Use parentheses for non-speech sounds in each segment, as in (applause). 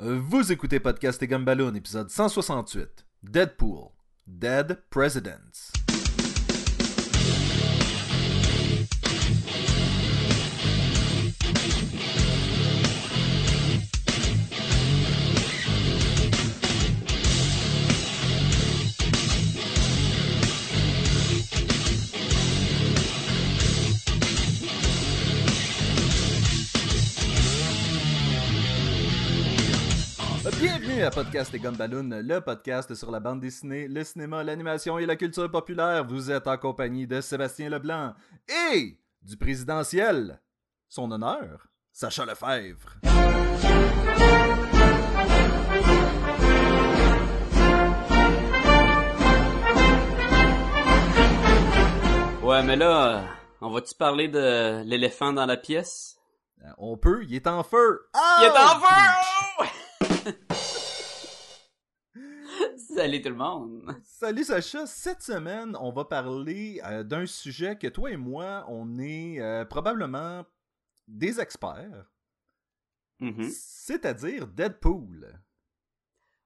Vous écoutez Podcast et Gumballoon, épisode 168. Deadpool. Dead Presidents. À Podcast et Gumballoon, le podcast sur la bande dessinée, le cinéma, l'animation et la culture populaire. Vous êtes en compagnie de Sébastien Leblanc et du présidentiel. Son honneur, Sacha Lefebvre. Ouais, mais là, on va-tu parler de l'éléphant dans la pièce? Euh, On peut, il est en feu. Il est en feu! (laughs) Salut tout le monde! Salut Sacha, cette semaine, on va parler euh, d'un sujet que toi et moi, on est euh, probablement des experts, Mhm. c'est-à-dire Deadpool.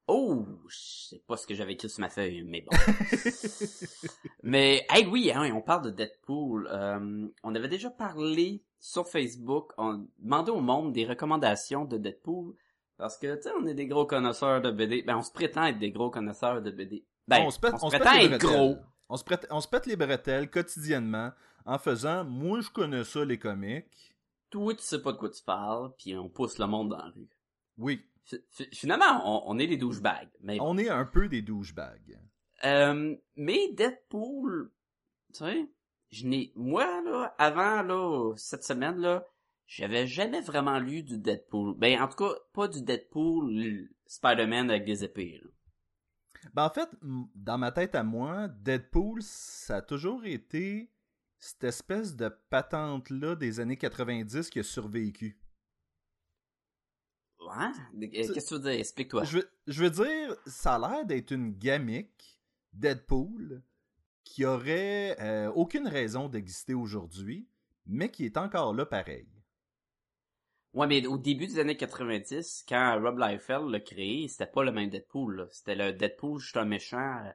Oh, je sais pas ce que j'avais écrit sur ma feuille, mais bon. (laughs) mais, hey, oui, hein, on parle de Deadpool. Euh, on avait déjà parlé sur Facebook, on demandait au monde des recommandations de Deadpool, parce que, tu sais, on est des gros connaisseurs de BD. Ben, on se prétend être des gros connaisseurs de BD. Ben, on se pète, on se pète prétend être gros. On se, pète, on se pète les bretelles quotidiennement en faisant « Moi, je connais ça, les comics. Toi, tu sais pas de quoi tu parles, puis on pousse le monde dans la rue. » Oui, Fi- fi- Finalement, on, on est des douchebags. Mais, on est un peu des douchebags. euh, mais Deadpool, tu sais, je n'ai, moi, là, avant, là, cette semaine, là, j'avais jamais vraiment lu du Deadpool. Ben, en tout cas, pas du Deadpool Spider-Man avec des épées, là. Ben, en fait, dans ma tête à moi, Deadpool, ça a toujours été cette espèce de patente-là des années 90 qui a survécu. Ouais? Euh, Qu'est-ce que tu veux dire? Explique-toi. Je veux, je veux dire, ça a l'air d'être une gamique, Deadpool, qui aurait euh, aucune raison d'exister aujourd'hui, mais qui est encore là pareil. Ouais, mais au début des années 90, quand Rob Liefeld l'a créé, c'était pas le même Deadpool, là. C'était le Deadpool, juste un méchant, euh,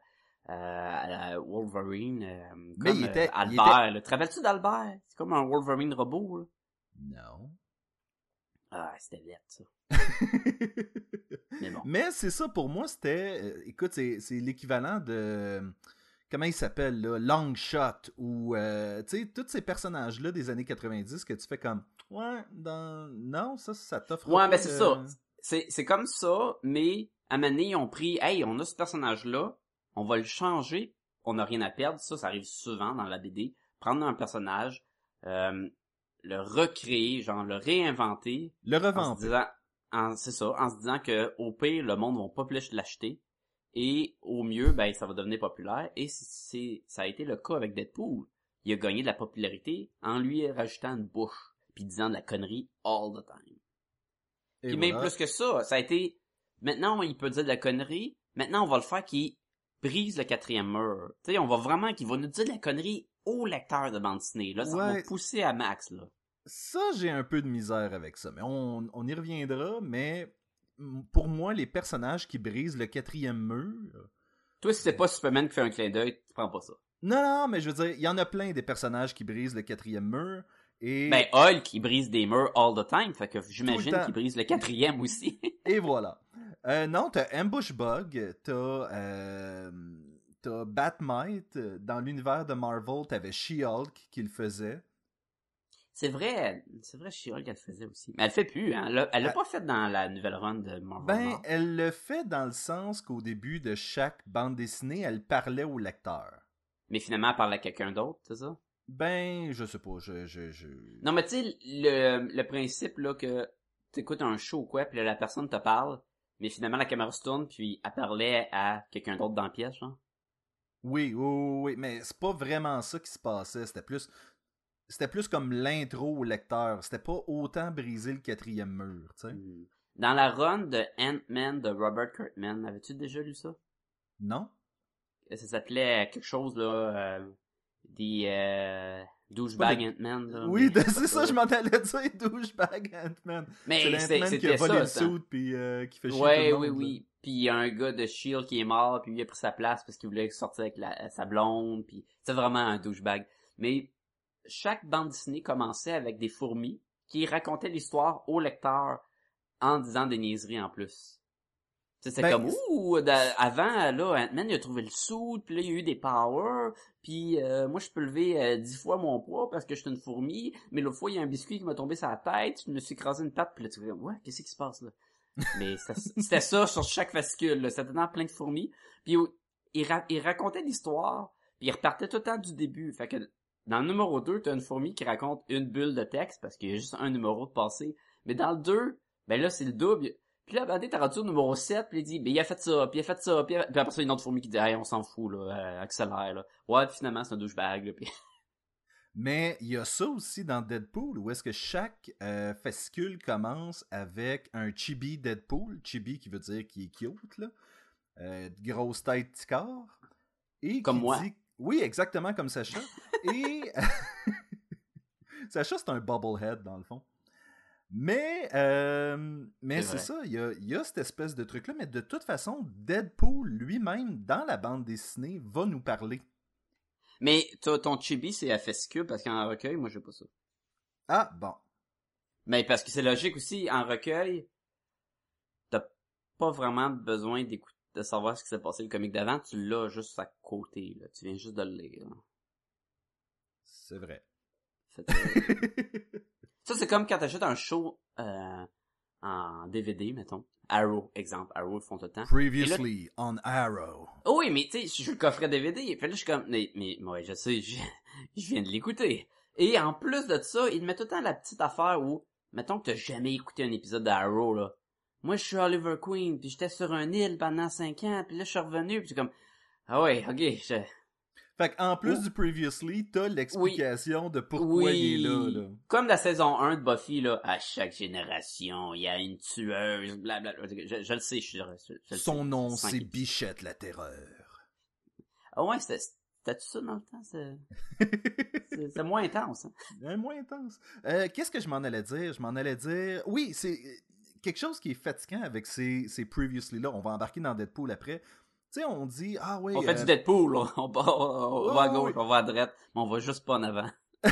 à la Wolverine, euh, Mais comme il était- euh, il Albert, là. Te rappelles-tu d'Albert? C'est comme un Wolverine robot, là. Non. Ah, c'était laid, ça. (laughs) Mais bon. Mais c'est ça, pour moi, c'était. euh, écoute, c'est c'est l'équivalent de. Comment il s'appelle, là Longshot, ou. euh, tu sais, tous ces personnages-là des années 90 que tu fais comme. Ouais, dans. Non, ça, ça t'offre. Ouais, pas ben c'est ça. C'est, c'est comme ça, mais à un moment donné, ils ont pris, hey, on a ce personnage-là, on va le changer, on n'a rien à perdre, ça, ça arrive souvent dans la BD. Prendre un personnage, euh, le recréer, genre le réinventer, Le en- c'est ça, en se disant que au pire, le monde va pas plus l'acheter, et au mieux, ben, ça va devenir populaire, et c'est, ça a été le cas avec Deadpool. Il a gagné de la popularité en lui rajoutant une bouche, puis disant de la connerie all the time. Et Puis même plus que ça, ça a été... Maintenant, il peut dire de la connerie. Maintenant, on va le faire qu'il brise le quatrième mur. Tu sais, on va vraiment qu'il va nous dire de la connerie au lecteur de bande dessinée. Là, ça va pousser à max, là. Ça, j'ai un peu de misère avec ça. Mais on, on y reviendra, mais. Pour moi, les personnages qui brisent le quatrième mur. Toi, si c'est pas Superman qui fait un clin d'œil, tu prends pas ça. Non, non, mais je veux dire, il y en a plein des personnages qui brisent le quatrième mur. Et. Ben, Hulk, il brise des murs all the time, fait que j'imagine qu'il brise le quatrième aussi. (laughs) Et voilà. Euh, non, t'as Ambush Bug, t'as euh, t'as Batmite. Dans l'univers de Marvel, t'avais She-Hulk qui le faisait. C'est vrai, c'est vrai, She-Hulk, elle le faisait aussi. Mais elle le fait plus, hein. Elle l'a- Ah. pas fait dans la nouvelle run de Marvel. Ben, elle le fait dans le sens qu'au début de chaque bande dessinée, elle parlait au lecteur. Mais finalement, elle parle à quelqu'un d'autre, c'est ça? Ben, je sais pas, je... je, je... Non, mais tu sais, le, le principe, là, que t'écoutes un show ou quoi, puis là, la personne te parle, mais finalement, la caméra se tourne, puis elle parlait à quelqu'un d'autre dans la pièce, genre. Oui, oui, oui, oui, mais c'est pas vraiment ça qui se passait. C'était plus... C'était plus comme l'intro au lecteur. C'était pas autant briser le quatrième mur, tu sais. Hmm. Dans la run de Ant-Man de Robert Kirkman, avais-tu déjà lu ça? Non? Ça s'appelait quelque chose, là, euh, des, euh, douchebag Ant-Man. là, Oui, mais- c'est ça, je m'en allais dire douchebag Ant-Man. Mais C'est l'Ant-Man qui a volé ça, le suit puis euh, qui fait chier Ouais, tout le oui, là. oui. Puis il y a un gars de Shield qui est mort, puis lui a pris sa place parce qu'il voulait sortir avec la- sa blonde, puis c'est vraiment un douchebag. Mais chaque bande dessinée commençait avec des fourmis qui racontaient l'histoire au lecteur en disant des niaiseries en plus. C'est Ben, comme ouh, avant là, Ant-Man il a trouvé le sou, puis là il y a eu des powers, puis euh, moi je peux lever euh, dix fois mon poids parce que je suis une fourmi, mais l'autre fois il y a un biscuit qui m'a tombé sur la tête, je me suis écrasé une patte, puis là tu fais ouais, qu'est-ce qui se passe là? (laughs) Mais ça- c'était ça sur chaque fascicule, là. c'était dans plein de fourmis, puis il, ra- il racontait l'histoire, puis il repartait tout le temps du début, fait que dans le numéro 2, t'as une fourmi qui raconte une bulle de texte parce qu'il y a juste un numéro de passé, mais dans le 2, ben là c'est le double. Puis là, ben, t'as rendu au numéro 7, puis il dit, ben, il a fait ça, puis il a fait ça, puis, a- puis après ça, il y a une autre fourmi qui dit, hey, on s'en fout, là, euh, accélère, là. Ouais, puis finalement, c'est un douchebag, là, puis... (laughs) Mais il y a ça aussi dans Deadpool, où est-ce que chaque euh, fascicule commence avec un chibi Deadpool, chibi qui veut dire qui est cute, là, euh, grosse tête, petit corps, et Comme qui moi. dit- Oui, exactement comme Sacha. et (laughs) Sacha, c'est un bubblehead dans le fond. Mais, euh, mais C'est ça, il y a, il y a cette espèce de truc-là, mais de toute façon, Deadpool lui-même, dans la bande dessinée, va nous parler. Mais, ton chibi, c'est fascicule, parce qu'en recueil, moi, j'ai pas ça. Ah, bon. Mais parce que c'est logique aussi, en recueil, t'as pas vraiment besoin d'écouter, de savoir ce qui s'est passé le comique d'avant, tu l'as juste à côté, là. Tu viens juste de le lire. C'est vrai. (laughs) Ça, c'est comme quand t'achètes un show euh, en DVD, mettons. Arrow, exemple. Arrow, ils font tout le temps. Previously on Arrow. Oh oui, mais tu sais, je suis le coffret DVD. Fait là, je suis comme, mais, mais ouais, je sais, je, je viens de l'écouter. Et en plus de ça, il met tout le temps la petite affaire où, mettons que t'as jamais écouté un épisode d'Arrow, là. Moi, je suis Oliver Queen, puis j'étais sur un île pendant cinq ans, puis là, je suis revenu, puis c'est comme, ah ouais, ok, je... Fait qu'en plus du Previously, t'as l'explication de pourquoi oui, il est là, là. comme la saison 1 de Buffy, là, à chaque génération, il y a une tueuse, blablabla. Je, je le sais, je, je, je sais. Son nom, c'est. Bichette la Terreur. Ah ouais, c'était, ça dans le temps, (laughs) c'est, moins intense, hein? Euh, moins intense. Euh, Qu'est-ce que je m'en allais dire? Je m'en allais dire... Oui, c'est quelque chose qui est fatigant avec ces, ces Previously-là. On va embarquer dans Deadpool après. Tu sais, on dit... Ah oui... On fait euh, du Deadpool, là. on, va- on, Ouais, va à gauche, on va à droite, mais on va juste pas en avant. (laughs)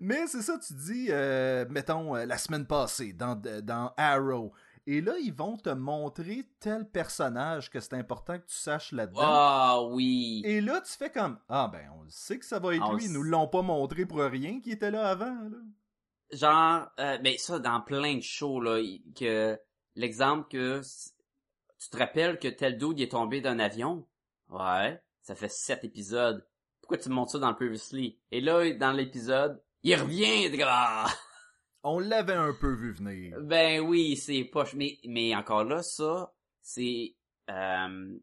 Mais c'est ça, tu dis, euh, mettons, euh, la semaine passée, dans, dans Arrow. Et là, ils vont te montrer tel personnage que c'est important que tu saches là-dedans. Ah oui. Et là, tu fais comme Ah, ben, on sait que ça va être On lui. Ils nous l'ont pas montré pour rien qui était là avant. Là. Genre, euh, ben ça, dans plein de shows, là, que l'exemple que tu te rappelles que tel dude il est tombé d'un avion? Ouais, ça fait sept épisodes. Pourquoi tu me montres ça dans le Previously? Et là, dans l'épisode, il revient, ah! On l'avait un peu vu venir. Ben oui, c'est poche. Mais, mais encore là, ça, c'est euh,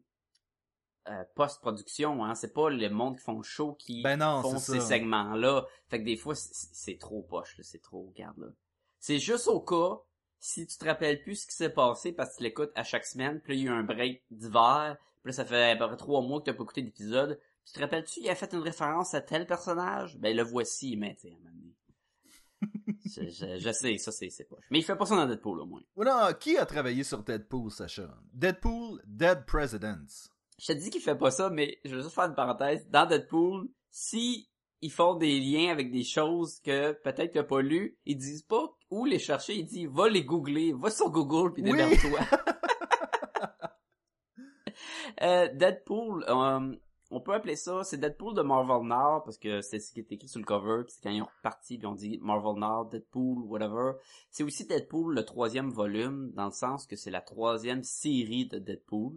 euh, post-production. Hein. C'est pas le monde qui font le show qui Ben non, font ces segments-là. Fait que des fois, c'est- trop poche. C'est trop, regarde là. C'est juste au cas, si tu te rappelles plus ce qui s'est passé parce que tu l'écoutes à chaque semaine, puis là, il y a eu un break d'hiver, puis là, ça fait à peu près trois mois que t'as pas écouté d'épisode. Puis tu te rappelles-tu, il a fait une référence à tel personnage? Ben le voici, mais tu sais, à un moment donné. (laughs) je, je, je sais, ça c'est c'est poche. Mais il fait pas ça dans Deadpool au moins. Ou non, qui a travaillé sur Deadpool, Sacha? Deadpool, Dead Presidents. Je te dis qu'il fait pas ça, mais je veux juste faire une parenthèse. Dans Deadpool, si ils font des liens avec des choses que peut-être t'as pas lu, ils disent pas où les chercher, ils disent va les googler, va sur Google puis Oui. démerde-toi. (laughs) euh, Deadpool, euh, on peut appeler ça, c'est Deadpool de Marvel Nord parce que c'est ce qui est écrit sur le cover, puis c'est quand ils ont reparti puis on dit Marvel Nord, Deadpool, whatever. C'est aussi Deadpool le troisième volume dans le sens que c'est la troisième série de Deadpool.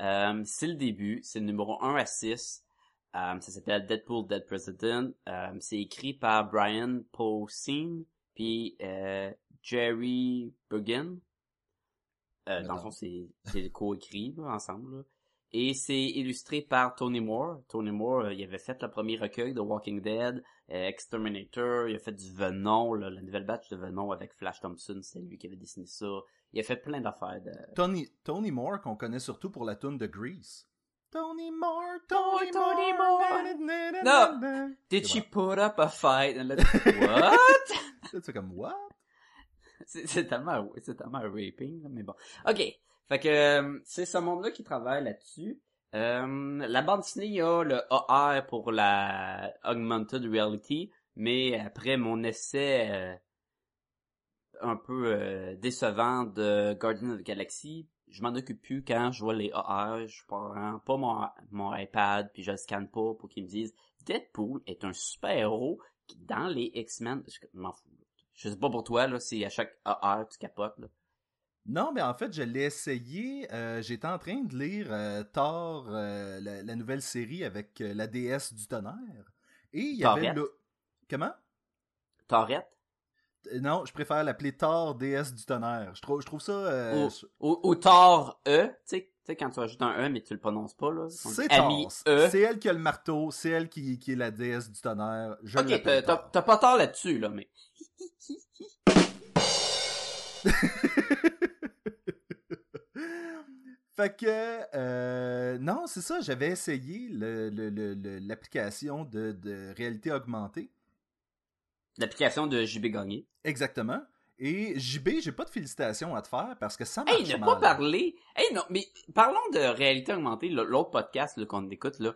Euh, c'est le début, c'est le numéro 1 à 6. Euh, ça s'appelle Deadpool Dead President. Euh, c'est écrit par Brian Posehn puis Jerry Bergen. Euh, dans le fond, c'est co-écrit ensemble. là. Et c'est illustré par Tony Moore. Tony Moore, il avait fait le premier recueil de Walking Dead, Exterminator, il a fait du Venom, là, la nouvelle batch de Venom avec Flash Thompson, c'est lui qui avait dessiné ça. Il a fait plein d'affaires de... Tony, Tony Moore, qu'on connaît surtout pour la tune de Grease. Tony Moore, Tony, Tony Moore. Moore. Non. Did she put up a fight? And let's- (laughs) What? C'est comme what? C'est tellement, c'est tellement un raping, mais bon. Ok. Fait que, c'est ce monde-là qui travaille là-dessus. Euh, la bande dessinée, il y a le AR pour la Augmented Reality, mais après mon essai euh, un peu euh, décevant de Guardian of the Galaxy, je m'en occupe plus quand je vois les AR, je prends pas mon, mon iPad, puis je le scanne pas pour qu'ils me disent Deadpool est un super-héros qui, dans les X-Men, je m'en fous. Je sais pas pour toi, là, si à chaque AR tu capotes, là. Non, mais en fait, je l'ai essayé. euh, J'étais en train de lire euh, Thor, euh, la, la nouvelle série avec la déesse du tonnerre. Et il y avait le... Comment? Torette? Euh, Non, je préfère l'appeler Thor, déesse du tonnerre. Je trouve, je trouve ça... euh, Ou, ou, ou Thor E, tu sais, tu sais, quand tu rajoutes un E, mais tu le prononces pas, là. C'est. E. C'est elle qui a le marteau, c'est elle qui, qui est la déesse du tonnerre. Je Ok, t'as- pas tort là-dessus, là, mais... (laughs) Fait que, euh, non, c'est ça, j'avais essayé le- le- le- le- l'application de, de réalité augmentée. L'application de JB Gagné. Exactement. Et JB, j'ai pas de félicitations à te faire parce que ça marche Hey, ne mal. pas parler... Hey, non, mais parlons de réalité augmentée, l'autre podcast qu'on écoute, là.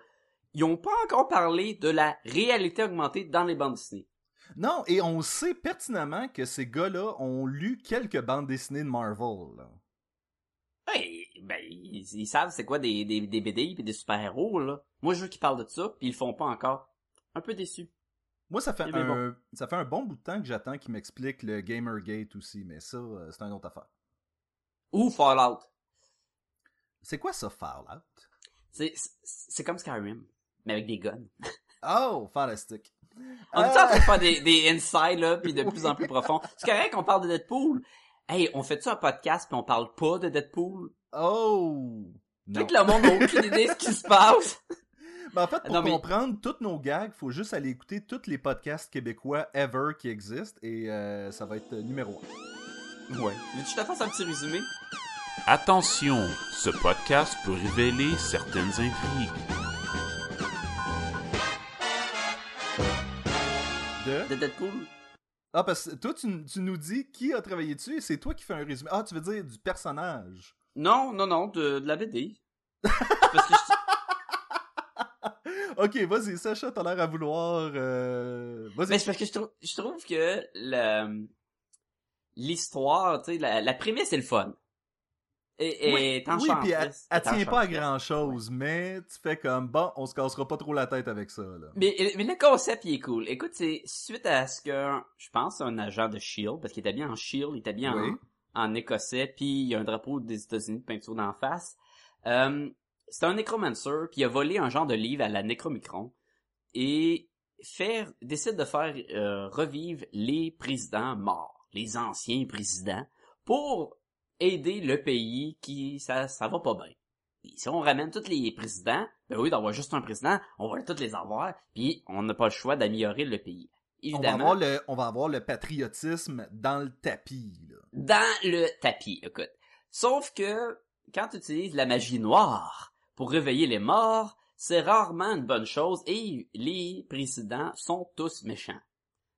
Ils ont pas encore parlé de la réalité augmentée dans les bandes dessinées. Non, et on sait pertinemment que ces gars-là ont lu quelques bandes dessinées de Marvel. là. Hey, ben, ils, ils savent c'est quoi des, des, des BD pis des super-héros, là. Moi, je veux qu'ils parlent de ça, puis ils le font pas encore. Un peu déçu. Moi, ça fait, un, ça fait un bon bout de temps que j'attends qu'ils m'expliquent le Gamergate aussi, mais ça, euh, c'est une autre affaire. Ou Fallout. C'est quoi ça, Fallout? C'est, comme Skyrim, mais avec des guns. Oh, fantastique. (laughs) On est en train de faire des, des insights, là, puis de (laughs) plus en plus profond. C'est correct qu'on parle de Deadpool. Hey, on fait ça un podcast, puis on parle pas de Deadpool? Oh! Non. que le monde n'a aucune idée de ce qui se passe. (laughs) Mais en fait, pour Non, mais- comprendre tous nos gags, faut juste aller écouter tous les podcasts québécois ever qui existent et euh, ça va être euh, numéro 1. Ouais. Que je te fasse un petit résumé? Attention, ce podcast peut révéler certaines intrigues. De... De Deadpool? Ah, parce que toi, tu, tu nous dis qui a travaillé dessus et c'est toi qui fais un résumé. Ah, tu veux dire du personnage? Non, non, non, de, de la BD. (laughs) Parce que je- ok, vas-y, Sacha, t'as l'air à vouloir... euh, Vas-y. Mais c'est parce que je trouve, je trouve que le- l'histoire, tu sais, la, la prémisse est le fun. Et, Oui, et oui, puis elle, tient pas à grand chose, mais tu fais comme bon, on se cassera pas trop la tête avec ça. Là. Mais, mais le concept, il est cool. Écoute, c'est suite à ce que, je pense, un agent de S.H.I.E.L.D., parce qu'il était bien en S.H.I.E.L.D., il était bien Oui. en, en écossais, puis il y a un drapeau des États-Unis de peinture d'en face. Euh, c'est un nécromancer, puis il a volé un genre de livre à la Necromicron, et faire, décide de faire euh, revivre les présidents morts, les anciens présidents, pour aider le pays qui, ça, ça va pas bien. Puis si on ramène tous les présidents, ben oui, d'avoir juste un président, on va tous les avoir, puis on n'a pas le choix d'améliorer le pays. On va, Évidemment, avoir le, on va avoir le patriotisme dans le tapis. Là. dans le tapis, écoute. Sauf que, quand tu utilises la magie noire pour réveiller les morts, c'est rarement une bonne chose et les présidents sont tous méchants.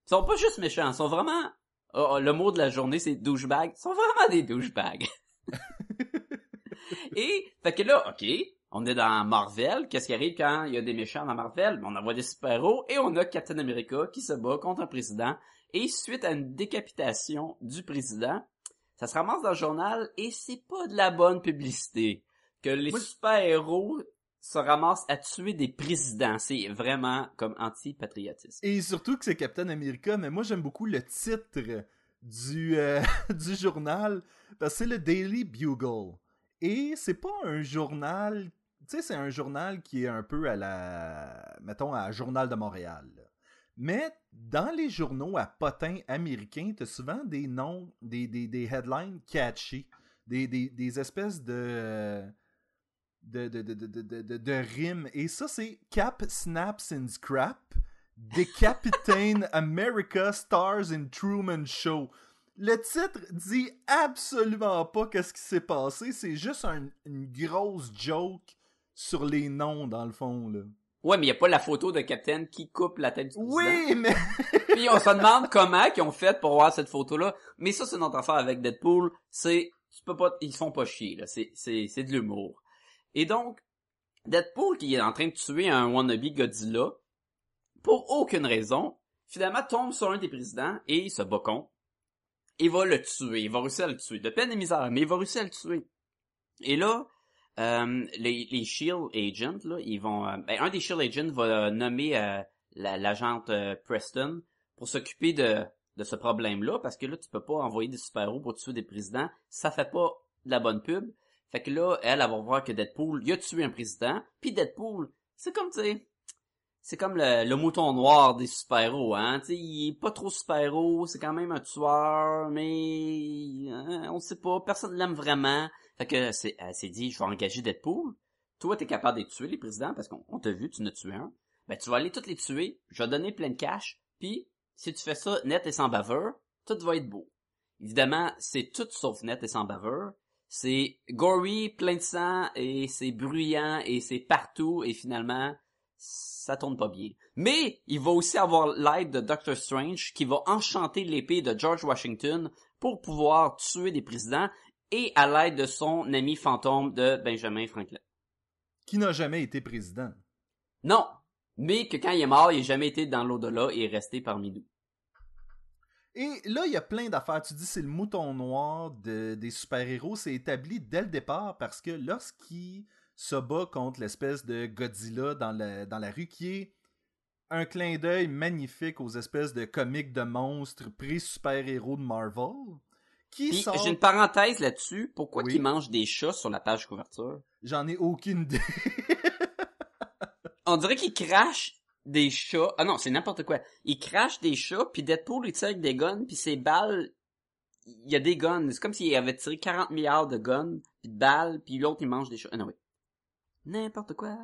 Ils sont pas juste méchants, ils sont vraiment... oh, le mot de la journée, c'est douchebag. Ils sont vraiment des douchebags. (laughs) et, fait que là, ok, on est dans Marvel. Qu'est-ce qui arrive quand il y a des méchants dans Marvel? On envoie des super-héros et on a Captain America qui se bat contre un président. Et suite à une décapitation du président, ça se ramasse dans le journal et c'est pas de la bonne publicité. Que les super-héros se ramassent à tuer des présidents. C'est vraiment comme anti-patriotisme. Et surtout que c'est Captain America, mais moi j'aime beaucoup le titre du, euh, (laughs) du journal, parce que c'est le Daily Bugle. Et c'est pas un journal, tu sais, c'est un journal qui est un peu à la, mettons, à Journal de Montréal. là. Mais dans les journaux à potins américains, t'as souvent des noms, des, des, des headlines catchy, des, des, des espèces de de, de, de, de, de, rimes. Et ça, c'est Cap Snaps and Scrap, Decapitain (laughs) America Stars in Truman Show. Le titre dit absolument pas qu'est-ce qui s'est passé. C'est juste un- une grosse joke sur les noms, dans le fond, là. Ouais, mais il y a pas la photo de Captain qui coupe la tête du. Oui, mais... (laughs) Puis on se demande comment ils ont fait pour voir cette photo-là. Mais ça, c'est notre affaire avec Deadpool. C'est, tu peux pas, ils se font pas chier, là. C'est, c'est, c'est de l'humour. Et donc, Deadpool qui est en train de tuer un wannabe Godzilla, pour aucune raison, finalement tombe sur un des présidents et il se bat contre. Il va le tuer, il va réussir à le tuer. De peine et misère, mais il va réussir à le tuer. Et là, euh, les, les Shield Agents, là, ils vont... euh, ben, un des Shield Agents va nommer euh, la- l'agente Preston pour s'occuper de, de ce problème-là, parce que là, tu peux pas envoyer des super-héros pour tuer des présidents. Ça fait pas de la bonne pub. Fait que là, elle, elle va voir que Deadpool, il a tué un président, puis Deadpool, c'est comme, tu c'est comme le, mouton noir des super-héros, hein, tu sais, il est pas trop super-héros, c'est quand même un tueur, mais hein, on sait pas, personne l'aime vraiment. Fait que c'est, elle s'est dit, je vais engager Deadpool. Toi, t'es capable de tuer, les présidents, parce qu'on on t'a vu, tu en as tué un. Ben, tu vas aller toutes les tuer, je vais donner plein de cash, puis si tu fais ça net et sans baveur, tout va être beau. Évidemment, c'est tout sauf net et sans baveur. C'est gory, plein de sang, et c'est bruyant, et c'est partout, et finalement, ça tourne pas bien. Mais, il va aussi avoir l'aide de Doctor Strange, qui va enchanter l'épée de George Washington pour pouvoir tuer des présidents, et à l'aide de son ami fantôme de Benjamin Franklin. Qui n'a jamais été président. Non, mais que quand il est mort, il n'a jamais été dans l'au-delà et est resté parmi nous. Et là, il y a plein d'affaires. Tu dis c'est le mouton noir de- des super-héros. C'est établi dès le départ parce que lorsqu'il se bat contre l'espèce de Godzilla dans la, dans la rue, qui est un clin d'œil magnifique aux espèces de comics de monstres pré-super-héros de Marvel, qui j'ai une parenthèse là-dessus. Pourquoi Oui. qu'il mange des chats sur la page couverture? J'en ai aucune idée. (laughs) On dirait qu'il crache des chats. Ah non, c'est n'importe quoi. Il crache des chats, puis Deadpool, il tire avec des guns, puis ses balles... Il y a des guns. C'est comme s'il avait tiré 40 milliards de guns, puis de balles, puis l'autre, il mange des chats. Ah non, oui. N'importe quoi.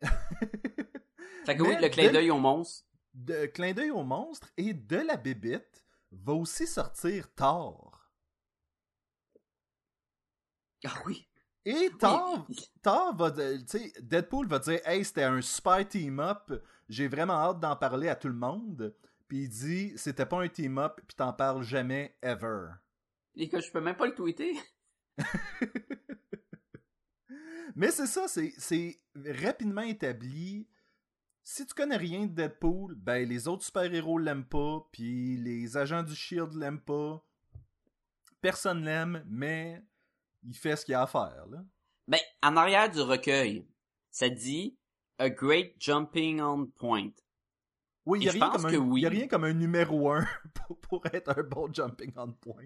(laughs) fait que oui, le clin d'œil au monstre. de clin d'œil au monstre et de la bébite va aussi sortir Thor. Ah oui. Et Thor, Oui. Thor va, tu sais, Deadpool va dire, hey, c'était un super team-up, j'ai vraiment hâte d'en parler à tout le monde. Puis il dit, c'était pas un team-up, puis t'en parles jamais, ever. Et que je peux même pas le tweeter. (laughs) Mais c'est ça, c'est, rapidement établi. Si tu connais rien de Deadpool, ben les autres super-héros l'aiment pas, puis les agents du Shield l'aiment pas. Personne l'aime, mais il fait ce qu'il a à faire, là. Ben, en arrière du recueil, ça dit A Great Jumping On Point. Oui, il n'y a, rien comme un- oui. y a rien comme un numéro 1 (laughs) pour, pour être un bon jumping on point.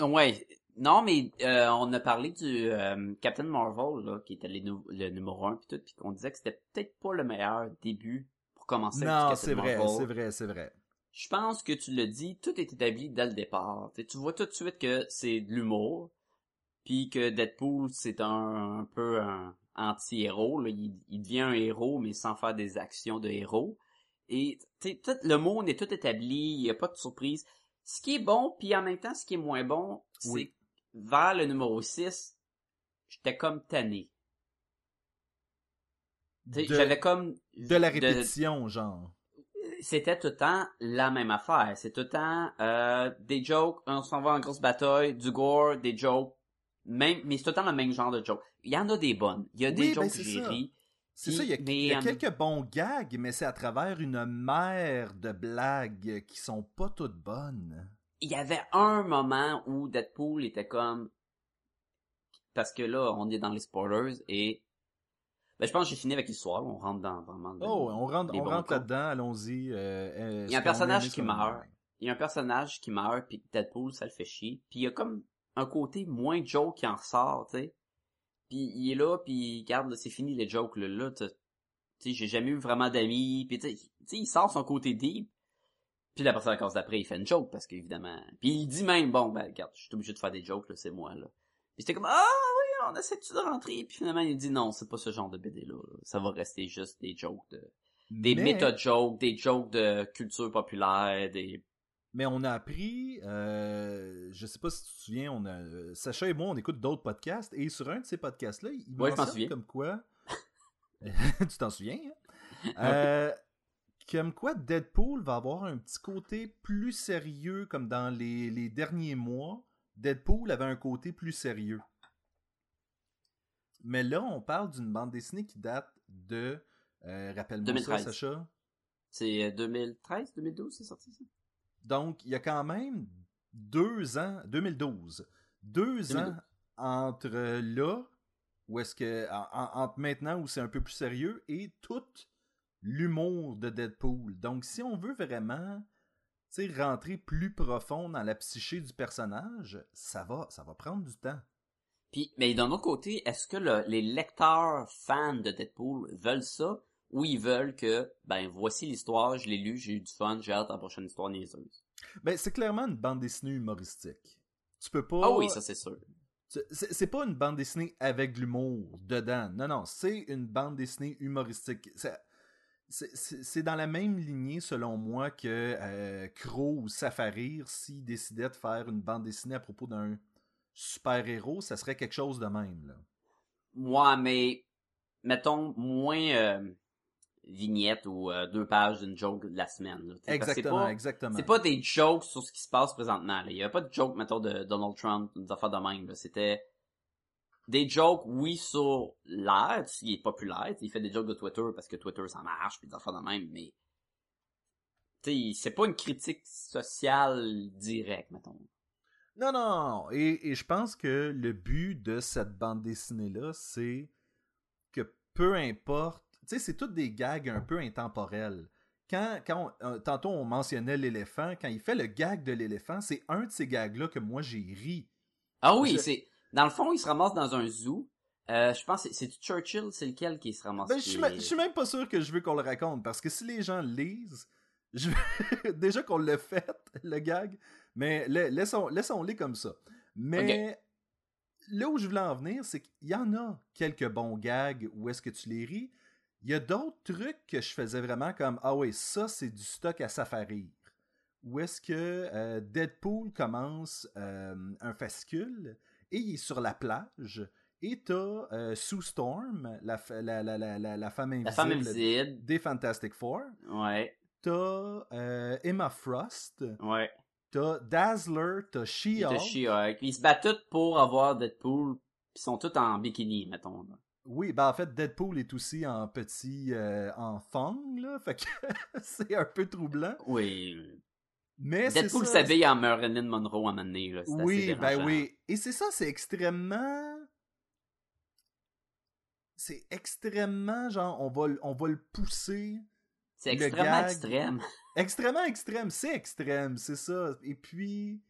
Ouais. Non, mais euh, on a parlé du euh, Captain Marvel, là, qui était les le numéro 1 puis tout, puis qu'on disait que c'était peut-être pas le meilleur début pour commencer Non, c'est vrai, c'est vrai, c'est vrai. Je pense que tu l'as dit, tout est établi dès le départ. T'sais, tu vois tout de suite que c'est de l'humour, puis que Deadpool, c'est un, un peu un anti-héros. Il, il devient un héros, mais sans faire des actions de héros. Et tout, le monde est tout établi, il n'y a pas de surprise. Ce qui est bon, puis en même temps, ce qui est moins bon, c'est Oui. vers le numéro 6, j'étais comme tanné. J'avais comme... De la répétition, genre. c'était tout le temps la même affaire. C'est tout le temps euh, des jokes, on s'en va en grosse bataille, du gore, des jokes, même, mais c'est tout le temps le même genre de jokes. Il y en a des bonnes. Il y a Oui, des ben, jokes que j'ai ri. C'est ça, il y a, mais, il y a euh, quelques bons gags, mais c'est à travers une mer de blagues qui sont pas toutes bonnes. Il y avait un moment où Deadpool était comme... Parce que là, on est dans les spoilers et... Ben, je pense que j'ai fini avec l'histoire. On rentre dans vraiment... dans Oh, on rentre, on rentre là-dedans, allons-y. euh, euh, Il y a un personnage qui meurt. il y a un personnage qui meurt puis Deadpool ça le fait chier puis il y a comme un côté moins joke qui en ressort tu sais puis il est là puis regarde là, c'est fini les jokes là là tu sais j'ai jamais eu vraiment d'amis puis tu sais il sort son côté deep puis la personne à cause d'après il fait une joke parce qu'évidemment puis il dit même bon ben regarde je suis obligé de faire des jokes là c'est moi là puis c'était comme ah oui on essaie de rentrer? Puis finalement il dit non c'est pas ce genre de BD là, là. ça va rester juste des jokes de des Mais- méta-jokes, des jokes de culture populaire, des... Mais on a appris, euh, je sais pas si tu te souviens, on a, euh, Sacha et moi, on écoute d'autres podcasts, et sur un de ces podcasts-là, il Ouais, mentionne comme quoi... (laughs) (laughs) tu t'en souviens, hein? Euh, comme quoi Deadpool va avoir un petit côté plus sérieux, comme dans les, les derniers mois. Deadpool avait un côté plus sérieux. Mais là, on parle d'une bande dessinée qui date de... euh, Rappelle-moi ça, 2013. Sacha. C'est euh, 2013, 2012, c'est sorti ça? Donc, il y a quand même deux ans, 2012, deux 2012. ans entre là, où est-ce que, en- en- entre maintenant où c'est un peu plus sérieux, et tout l'humour de Deadpool. Donc, si on veut vraiment, tu sais, rentrer plus profond dans la psyché du personnage, ça va, ça va prendre du temps. Puis, mais d'un autre côté, est-ce que le- les lecteurs fans de Deadpool veulent ça? Ou ils veulent que, ben, voici l'histoire, je l'ai lu, j'ai eu du fun, j'ai hâte à la prochaine histoire niaiseuse. Ben, c'est clairement une bande dessinée humoristique. Tu peux pas. Ah oui, ça c'est sûr. C'est pas une bande dessinée avec de l'humour dedans. Non, non, c'est une bande dessinée humoristique. C'est dans la même lignée, selon moi, que euh, Crow ou Safarir, s'ils décidaient de faire une bande dessinée à propos d'un super-héros, ça serait quelque chose de même. Là. Moi, mais, mettons, moins euh, vignette ou euh, deux pages d'une joke de la semaine. là. Exactement, pas- exactement. C'est pas des jokes sur ce qui se passe présentement. là. Il y avait pas de jokes, mettons, de Donald Trump, des affaires de même. C'était des jokes, oui, sur l'air, qui est populaire. Il fait des jokes de Twitter parce que Twitter, ça marche, puis des affaires de même, mais... C'est pas une critique sociale directe, mettons. Non, non, non. Et, et je pense que le but de cette bande dessinée-là, c'est que peu importe. Tu sais, c'est toutes des gags un peu intemporels. Quand, quand on- euh, tantôt on mentionnait l'éléphant, quand il fait le gag de l'éléphant, c'est un de ces gags-là que moi j'ai ri. Ah oui, Je- c'est... Dans le fond, il se ramasse dans un zoo. Euh, je pense que c'est Churchill, c'est lequel qui se ramasse? Ben, je suis je suis même pas sûr que je veux qu'on le raconte, parce que si les gens le lisent, je... (laughs) déjà qu'on l'a fait, le gag, mais la- laissons, laissons-les comme ça. Mais là où je voulais en venir, c'est qu'il y en a quelques bons gags où est-ce que tu les ris. Il y a d'autres trucs que je faisais vraiment comme Ah oui, ça c'est du stock à safarir. Où est-ce que euh, Deadpool commence euh, un fascicule et il est sur la plage et t'as euh, Sue Storm, la, la, femme invisible, La femme invisible. des Fantastic Four. Ouais, T'as euh, Emma Frost, ouais. t'as Dazzler, t'as She-Hulk. Ils se battent tous pour avoir Deadpool. Ils sont tous en bikini, mettons. là. Oui, ben en fait, Deadpool est aussi en petit, euh, en thong, là, fait que (laughs) c'est un peu troublant. Oui. Mais c'est Deadpool s'habille en Marilyn Monroe à un moment donné, là. Assez Oui, ben oui. Et c'est ça, c'est extrêmement... C'est extrêmement, genre, on va, le- on va le pousser. C'est extrêmement gag. extrême. (laughs) Extrêmement extrême, c'est extrême, c'est ça. Et puis,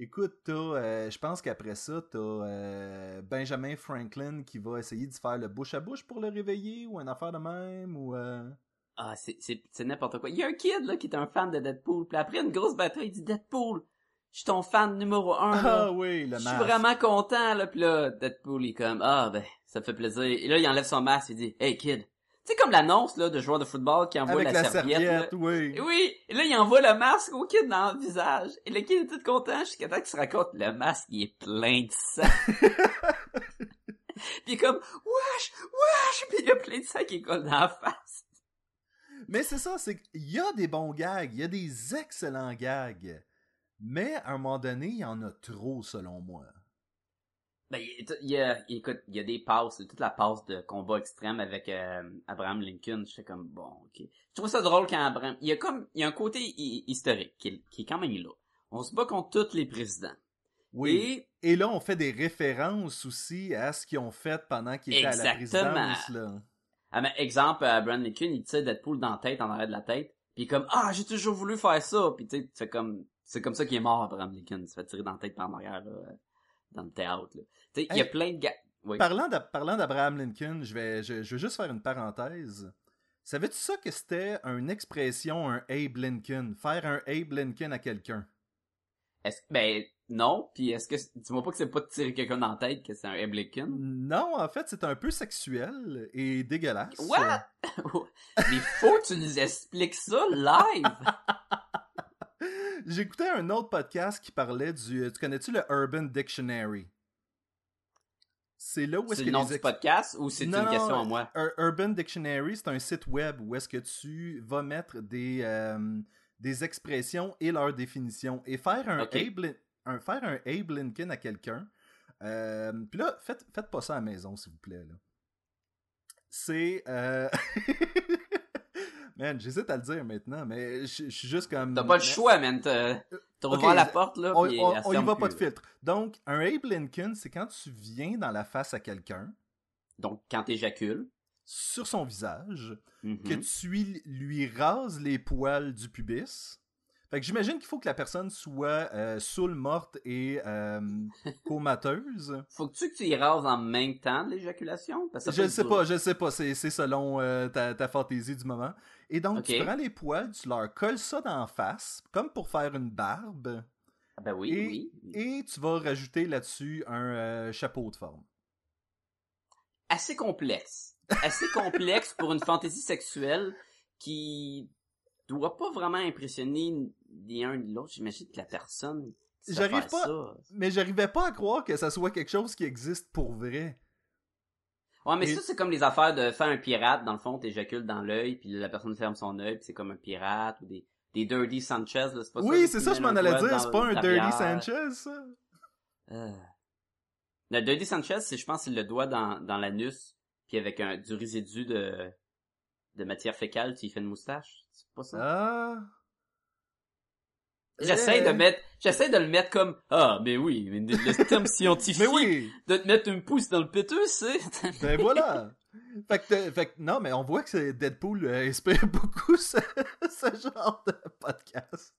écoute, euh, je pense qu'après ça, t'as euh, Benjamin Franklin qui va essayer de faire le bouche à bouche pour le réveiller ou une affaire de même ou. euh, Ah, c'est, n'importe quoi. Il y a un kid, là, qui est un fan de Deadpool. Puis après une grosse bataille, il dit Deadpool, je suis ton fan numéro un, là. Ah oui, le Je suis masque. vraiment content, là. Puis là, Deadpool, il est comme, ah, ben, ça me fait plaisir. Et là, il enlève son masque, il dit, hey, kid. Sais, comme l'annonce, là, de joueur de football qui envoie Avec la, la serviette, serviette, là. oui. Et oui, et là, il envoie le masque au kid dans le visage. Et le kid est tout content jusqu'à temps qu'il se raconte le masque, il est plein de sang. (laughs) Puis il est comme, wesh, wesh, puis il y a plein de sang qui colle dans la face. Mais c'est ça, c'est qu'il y a des bons gags, il y a des excellents gags. Mais à un moment donné, il y en a trop, selon moi. Ben, il il y a, écoute, il y a des passes, toute la passe de combat extrême avec euh, Abraham Lincoln. J'étais comme, bon, ok. Je trouve ça drôle quand Abraham, il y a comme, il y a un côté hi- historique qui est, qui est quand même là. On se bat contre tous les présidents. Oui. Et Et là, on fait des références aussi à ce qu'ils ont fait pendant qu'ils étaient à la Exactement. présidence. Là. Ah, mais exemple, euh, Abraham Lincoln, il tire Deadpool dans la tête, en arrière de la tête. Puis comme, ah, j'ai toujours voulu faire ça. Puis tu sais, fais comme, c'est comme ça qu'il est mort, Abraham Lincoln. Il se fait tirer dans la tête par en arrière, là, dans le théâtre, là. Tu sais, il y a plein de gars. Oui. Parlant d'A- parlant d'Abraham Lincoln, je vais, je, je juste faire une parenthèse. Savais-tu ça que c'était une expression, un Abe Lincoln? Faire un Abe Lincoln à quelqu'un? Est-ce, ben, non. Puis est-ce que, dis-moi pas que c'est pas de tirer quelqu'un dans la tête que c'est un Abe Lincoln. Non, en fait, c'est un peu sexuel et dégueulasse. What? (laughs) Mais faut que tu nous expliques ça live. (laughs) J'écoutais un autre podcast qui parlait du. Tu connais-tu le Urban Dictionary? C'est là où est-ce que. C'est le nom du podcast ou c'est une question à moi? Urban Dictionary, c'est un site web où est-ce que tu vas mettre des, euh, des expressions et leur définition. Et faire un, Abe, un, faire un Abe Lincoln à quelqu'un. Euh, Puis là, faites, faites pas ça à la maison, s'il vous plaît. Là. C'est. Euh... (laughs) Man, j'hésite à le dire maintenant, mais je suis juste comme. T'as pas le choix, man. T'as ouvert la porte, là. On, on, y va pas de filtre. Donc, un Abe Lincoln, c'est quand tu viens dans la face à quelqu'un. Donc, quand t'éjacules. Sur son visage. Que mm-hmm. tu lui rases les poils du pubis. Fait que j'imagine qu'il faut que la personne soit euh, saoule, morte et euh, (laughs) comateuse. Faut-tu que tu y rases en même temps l'éjaculation? Je ne sais pas, je ne sais pas. C'est selon euh, ta, ta, fantaisie du moment. Et donc, tu prends les poils, tu leur colles ça d'en face, comme pour faire une barbe. Ah ben oui, et, oui, Et tu vas rajouter là-dessus un euh, chapeau de forme. Assez complexe. Assez complexe pour une fantaisie sexuelle qui doit pas vraiment impressionner ni un ni l'autre. J'imagine que la personne. J'arrive pas. Mais j'arrivais pas à croire que ça soit quelque chose qui existe pour vrai. Ouais, mais ça, c'est comme les affaires de faire un pirate, dans le fond, t'éjacules dans l'œil, puis la personne ferme son œil, puis c'est comme un pirate, ou des, des Dirty Sanchez, c'est pas ça? Oui, c'est ça, je m'en allais dire, c'est pas un Dirty Sanchez, ça? Euh... Le Dirty Sanchez, c'est, je pense, c'est le doigt dans, dans l'anus, puis avec un, du résidu de, de matière fécale, tu y fais une moustache. C'est pas ça? Ah. J'essaie de eh. mettre, j'essaie de le mettre comme, ah, mais oui, mais le terme (laughs) scientifique mais oui. de te mettre une pouce dans le péteux, c'est... (laughs) ben voilà! Fait que, fait que, non, mais on voit que Deadpool euh, inspire (laughs) beaucoup ce, genre de podcast.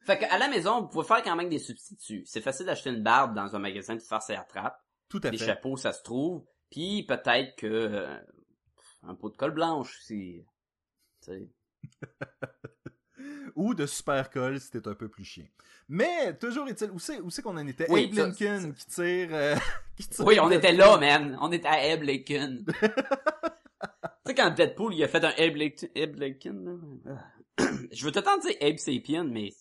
Fait qu'à la maison, vous pouvez faire quand même des substituts. C'est facile d'acheter une barbe dans un magasin de farce et attrape. Tout à fait. Les chapeaux, ça se trouve. Puis peut-être que euh, un pot de colle blanche, si... ou de super colle si t'es un peu plus chien. Mais toujours est-il, où c'est, où c'est qu'on en était? Oui, Abe Lincoln qui tire, euh, (laughs) qui tire Oui, on était là, man. On était à Abe Lincoln. (laughs) tu sais, quand Deadpool, il a fait un Abe, Lincoln, (clears throat) Je veux te dire Abe Sapien, mais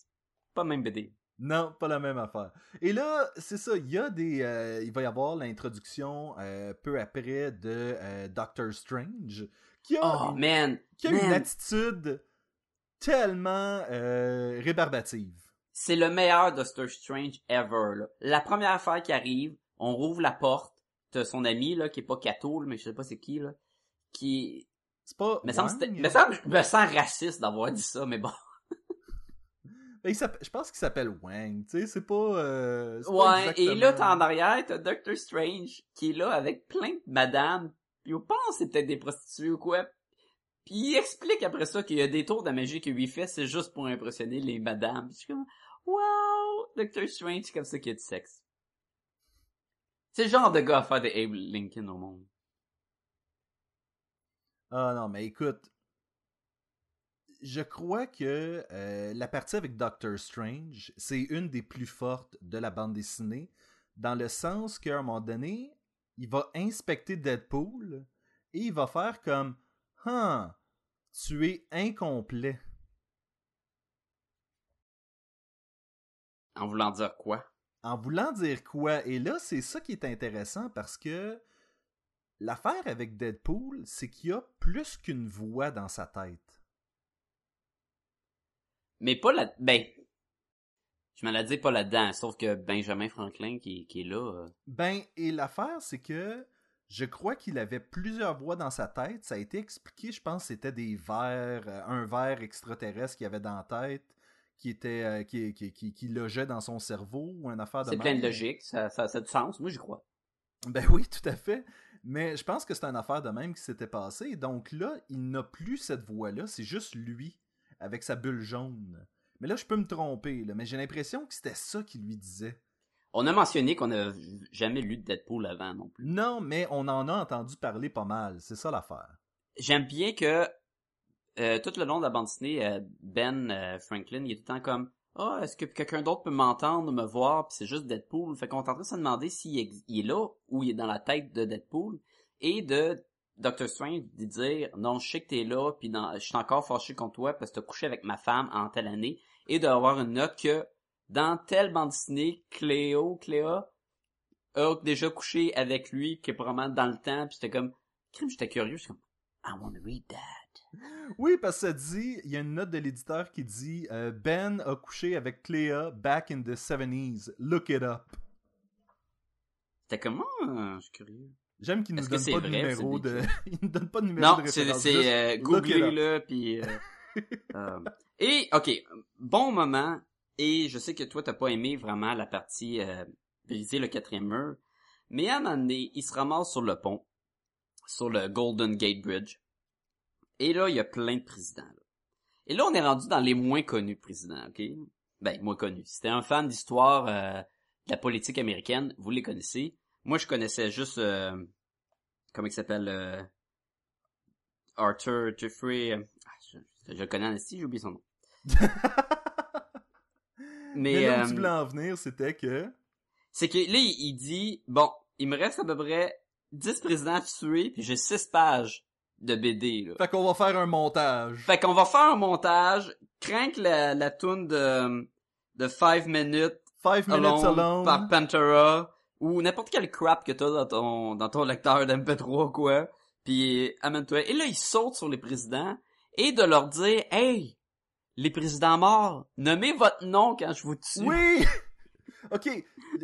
pas même BD. Non, pas la même affaire. Et là, c'est ça, il y a des, euh, il va y avoir l'introduction euh, peu après de Doctor Strange, qui a, oh, man, qui a une attitude tellement euh, rébarbative. C'est le meilleur Doctor Strange ever. Là. La première affaire qui arrive, on rouvre la porte, t'as son ami là qui est pas Cato, mais je sais pas c'est qui là, qui c'est pas mais ça me semble je me sens raciste d'avoir dit ça mais bon. (laughs) il je pense qu'il s'appelle Wang, tu sais, c'est pas euh, Ouais, et là t'es en arrière, t'as Doctor Strange qui est là avec plein de madames, puis on pense que c'est peut-être des prostituées ou quoi, puis il explique après ça qu'il y a des tours de magie que lui fait, c'est juste pour impressionner les madames. Puis je suis comme, wow, Doctor Strange, c'est comme ça qu'il y a du sexe. C'est le genre de gars à faire des Abe Lincoln au monde. Ah non, mais écoute, je crois que euh, la partie avec Doctor Strange, c'est une des plus fortes de la bande dessinée, dans le sens qu'à un moment donné, il va inspecter Deadpool et il va faire comme Hein, tu es incomplet. En voulant dire quoi? En voulant dire quoi? Et là, c'est ça qui est intéressant parce que l'affaire avec Deadpool, c'est qu'il y a plus qu'une voix dans sa tête. Mais pas la... Ben, je me la dis pas là-dedans, sauf que Benjamin Franklin qui, qui est là... Euh. Ben, et l'affaire, c'est que je crois qu'il avait plusieurs voix dans sa tête. Ça a été expliqué, je pense, c'était des vers, euh, un ver extraterrestre qu'il avait dans la tête, qui était, euh, qui, qui, qui, logeait dans son cerveau ou une affaire de. C'est plein de logique, ça, ça, ça a du sens. Moi, j'y crois. Ben oui, tout à fait. Mais je pense que c'est une affaire de même qui s'était passée. Donc là, il n'a plus cette voix-là. C'est juste lui, avec sa bulle jaune. Mais là, je peux me tromper, là, mais j'ai l'impression que c'était ça qu'il lui disait. On a mentionné qu'on n'a jamais lu de Deadpool avant non plus. Non, mais on en a entendu parler pas mal. C'est ça l'affaire. J'aime bien que euh, tout le long de la bande dessinée, euh, Ben euh, Franklin, il est tout le temps comme Ah, oh, est-ce que quelqu'un d'autre peut m'entendre, me voir, puis c'est juste Deadpool. Fait qu'on est en train de se demander s'il est, là ou il est dans la tête de Deadpool. Et de Doctor Strange de dire Non, je sais que t'es là, puis je suis encore fâché contre toi parce que t'as couché avec ma femme en telle année. et d'avoir une note que dans telle bande dessinée, Cléo, Cléa, a déjà couché avec lui, qui est probablement dans le temps, puis j'étais comme, crime, j'étais curieux, comme, I want to read that. Oui, parce que ça dit, il y a une note de l'éditeur qui dit euh, Ben a couché avec Cléa back in the 70s. Look it up. C'était comment? Ah, je suis curieux. J'aime qu'il nous donne pas de numéro de. (laughs) il nous donne pas de numéro Non, de c'est, référence. c'est, euh, look it googlez up. là, puis euh, euh, et ok, bon moment. Et je sais que toi t'as pas aimé vraiment la partie euh, le quatrième mur, mais à un moment donné, il se ramasse sur le pont, sur le Golden Gate Bridge. Et là, il y a plein de présidents. là. Et là, on est rendu dans les moins connus présidents, ok? Ben, moins connus. T'es un fan d'histoire euh, de la politique américaine, vous les connaissez. Moi, je connaissais juste, euh, comment il s'appelle, euh, Arthur Jeffrey. euh, ah, je, je connais en j'ai oublié son nom. (laughs) Mais, Mais, là où euh, tu voulais en venir, c'était que. C'est que là, il, il dit, bon, il me reste à peu près 10 présidents à tuer, puis j'ai 6 pages de BD, là. Fait qu'on va faire un montage. Fait qu'on va faire un montage, crainte la, la toune de, de 5 minutes Five minutes alone, alone. par Pantera, ou n'importe quel crap que t'as dans ton, dans ton lecteur d'MP3 quoi, puis amène-toi. Et là, il saute sur les présidents, et de leur dire, hey, les présidents morts, nommez votre nom quand je vous tue. Oui! (laughs) ok,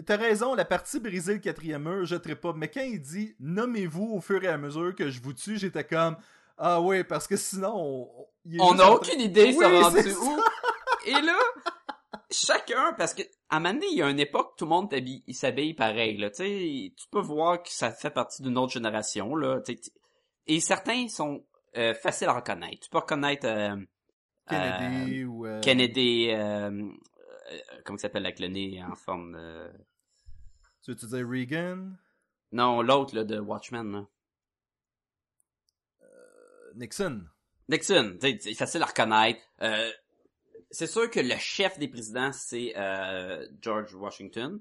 t'as raison, la partie briser le quatrième mur, je ne pas. Mais quand il dit nommez-vous au fur et à mesure que je vous tue, j'étais comme Ah oui, parce que sinon. On On n'a train- aucune idée, ça Oui, va c'est rendu ça. où. Et là, chacun, parce que, à un moment donné, il y a une époque, tout le monde s'habille pareil, là, tu peux voir que ça fait partie d'une autre génération, là, tu sais, tu- et certains sont euh, faciles à reconnaître. Tu peux reconnaître euh, Kennedy ou. euh, euh, Kennedy, euh, euh, comment il s'appelle avec le nez en forme de... Tu veux-tu dire Reagan? Non, l'autre, là, de Watchmen, là. Nixon. Nixon, c'est facile à reconnaître. Euh, c'est sûr que le chef des présidents, c'est euh, George Washington.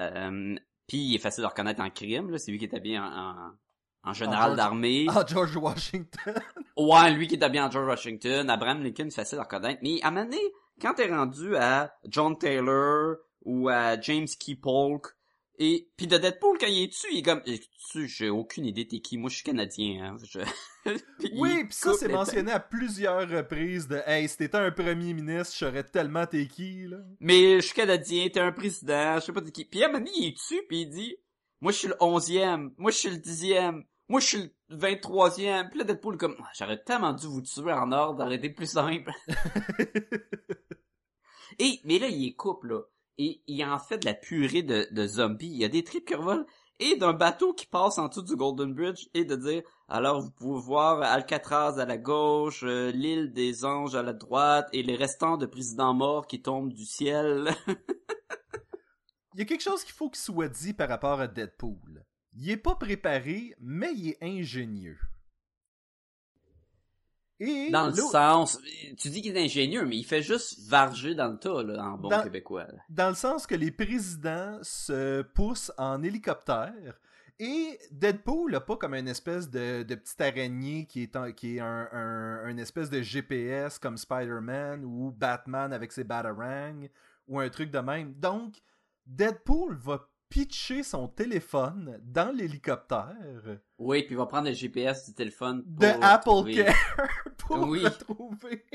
Euh, Puis il est facile à reconnaître en crime. C'est lui qui est habillé en, en, en général d'armée. (laughs) Ah, George Washington. (laughs) Ouais, lui qui est habillé en George Washington. Abraham Lincoln, c'est facile à reconnaître. Mais à un moment donné, quand t'es rendu à John Taylor ou à James Key Polk, et puis de Deadpool, quand il est dessus, il est comme, tu, j'ai aucune idée t'es qui. Moi, je suis canadien, hein. Je- (laughs) Puis il oui, pis ça, c'est mentionné à plusieurs reprises de Hey, si t'étais un premier ministre, je saurais tellement t'es qui, là. Mais je suis canadien, t'es un président, je sais pas de qui. Puis à un moment donné, il est dessus, puis il dit, moi je suis le onzième, moi je suis le dixième, moi je suis le vingt-troisième. Puis là, Deadpool est comme, Ah, j'aurais tellement dû vous tuer en ordre, été plus simple. (laughs) Et, mais là, il est couple, là. Et il en fait de la purée de, de zombies. Il y a des tripes qui revolent. Et d'un bateau qui passe en dessous du Golden Bridge. Et de dire, alors vous pouvez voir Alcatraz à la gauche, euh, l'île des anges à la droite, et les restants de présidents morts qui tombent du ciel. (laughs) Il y a quelque chose qu'il faut qu'il soit dit par rapport à Deadpool. Il est pas préparé, mais il est ingénieux. Et Dans le sens, tu dis qu'il est ingénieux, mais il fait juste varger dans le tas, là, en bon Dans- québécois. là. dans le sens que les présidents se poussent en hélicoptère et Deadpool n'a pas comme une espèce de, de petite araignée qui est, un, qui est un, un- un espèce de GPS comme Spider-Man ou Batman avec ses batarangs ou un truc de même. Donc, Deadpool va pitcher son téléphone dans l'hélicoptère Oui, puis il va prendre le GPS du téléphone pour de Apple Care (laughs) pour Oui. le trouver. (laughs)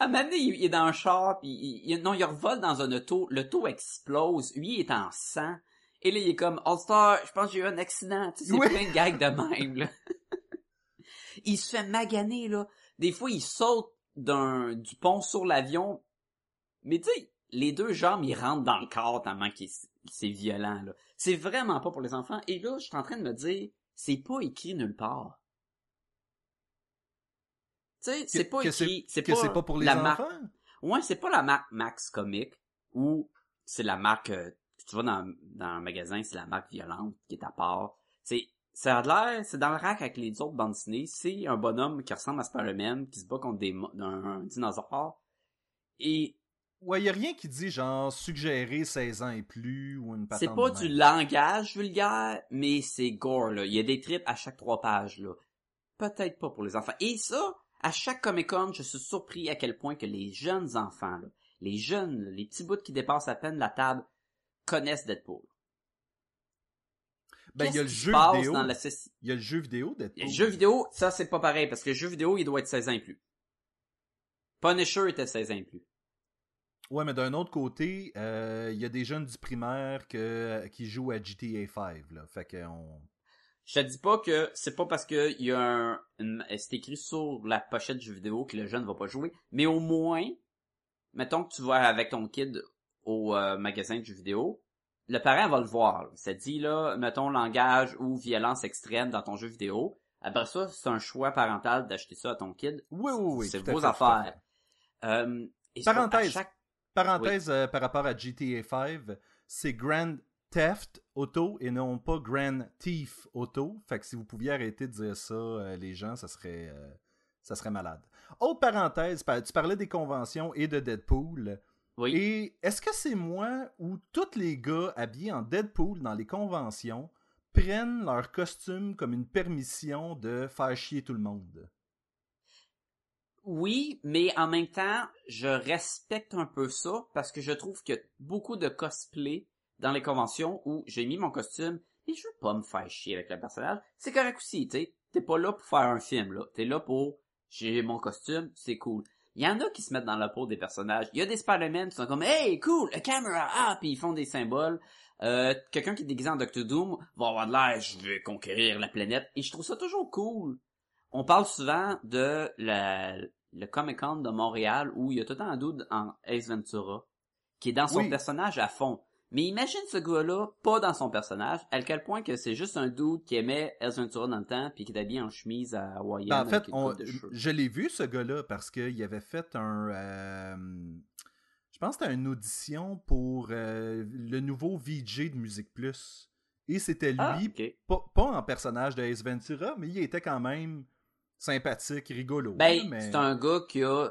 À un moment donné, il est dans un char, puis il, non, il revole dans un auto, l'auto explose, lui il est en sang, et là il est comme, All-Star, je pense que j'ai eu un accident, tu sais, c'est Oui. plein de gags de même, là. (laughs) il se fait maganer, là. Des fois, il saute d'un, du pont sur l'avion, mais tu sais, les deux jambes, ils rentrent dans le corps tellement s- c'est violent, là. C'est vraiment pas pour les enfants, et là, je suis en train de me dire, c'est pas écrit nulle part. Tu sais, c'est pas que écrit, c'est Que pas, c'est pas pour les la enfants? marque Ouais, c'est pas la marque Max Comic ou c'est la marque euh, que tu vas dans, dans un magasin, c'est la marque violente qui est à part. C'est ça a l'air, c'est dans le rack avec les autres bandes dessinées, c'est un bonhomme qui ressemble à Spider-Man qui se bat contre des un, un dinosaure et Ouais, y a rien qui dit genre suggérer 16 ans et plus ou une c'est patente pas de du langage vulgaire, mais c'est gore là, il y a des trips à chaque trois pages là. Peut-être pas pour les enfants. Et ça, À chaque Comic Con, je suis surpris à quel point que les jeunes enfants, là, les jeunes, les petits bouts qui dépassent à peine la table, connaissent Deadpool. Ben, il y a le jeu vidéo. dans la Il y a le jeu vidéo Deadpool. Le jeu vidéo, ça c'est pas pareil, parce que le jeu vidéo, il doit être 16 ans et plus. Punisher était 16 ans et plus. Ouais, mais d'un autre côté, euh, il y a des jeunes du primaire que, qui jouent à GTA 5, là. Fait que on... Je te dis pas que c'est pas parce que y a un, une- c'est écrit sur la pochette du jeu vidéo que le jeune va pas jouer, mais au moins, mettons que tu vas avec ton kid au euh, magasin de jeux vidéo, le parent va le voir. là. Ça dit là, mettons langage ou violence extrême dans ton jeu vidéo. Après ça, c'est un choix parental d'acheter ça à ton kid. Oui, oui, oui. c'est vos affaires. Euh, et Parenthèse. chaque- Parenthèse euh, par rapport à GTA 5, c'est Grand Theft Auto et non pas Grand Thief Auto. Fait que si vous pouviez arrêter de dire ça, euh, les gens, ça serait, euh, ça serait malade. Autre parenthèse, pa- tu parlais des conventions et de Deadpool. Oui. Et est-ce que c'est moi ou tous les gars habillés en Deadpool dans les conventions prennent leur costume comme une permission de faire chier tout le monde? Oui, mais en même temps, je respecte un peu ça parce que je trouve qu'il y a beaucoup de cosplay dans les conventions où j'ai mis mon costume et je veux pas me faire chier avec le personnage. C'est correct aussi, tu sais. T'es pas là pour faire un film, là. T'es là pour j'ai mon costume, c'est cool. Il y en a qui se mettent dans la peau des personnages. Il y a des Spider-Man qui sont comme Hey, cool, a camera, ah, puis ils font des symboles. Euh, quelqu'un qui est déguisé en Doctor Doom va avoir de l'air, je vais conquérir la planète. Et je trouve ça toujours cool on parle souvent de la- le Comic Con de Montréal où il y a tout le temps un dude en Ace Ventura qui est dans son Oui. personnage à fond. Mais imagine ce gars-là pas dans son personnage, à quel point que c'est juste un dude qui aimait Ace Ventura dans le temps puis qui est habillé en chemise à hawaïenne Ben, en fait, on- je l'ai vu, ce gars-là, parce qu'il avait fait un. euh, je pense que c'était une audition pour euh, le nouveau VJ de Musique Plus. Et c'était lui, Ah, ok. pas, pas en personnage de Ace Ventura, mais il était quand même sympathique, rigolo. Ben, mais... c'est un gars qui a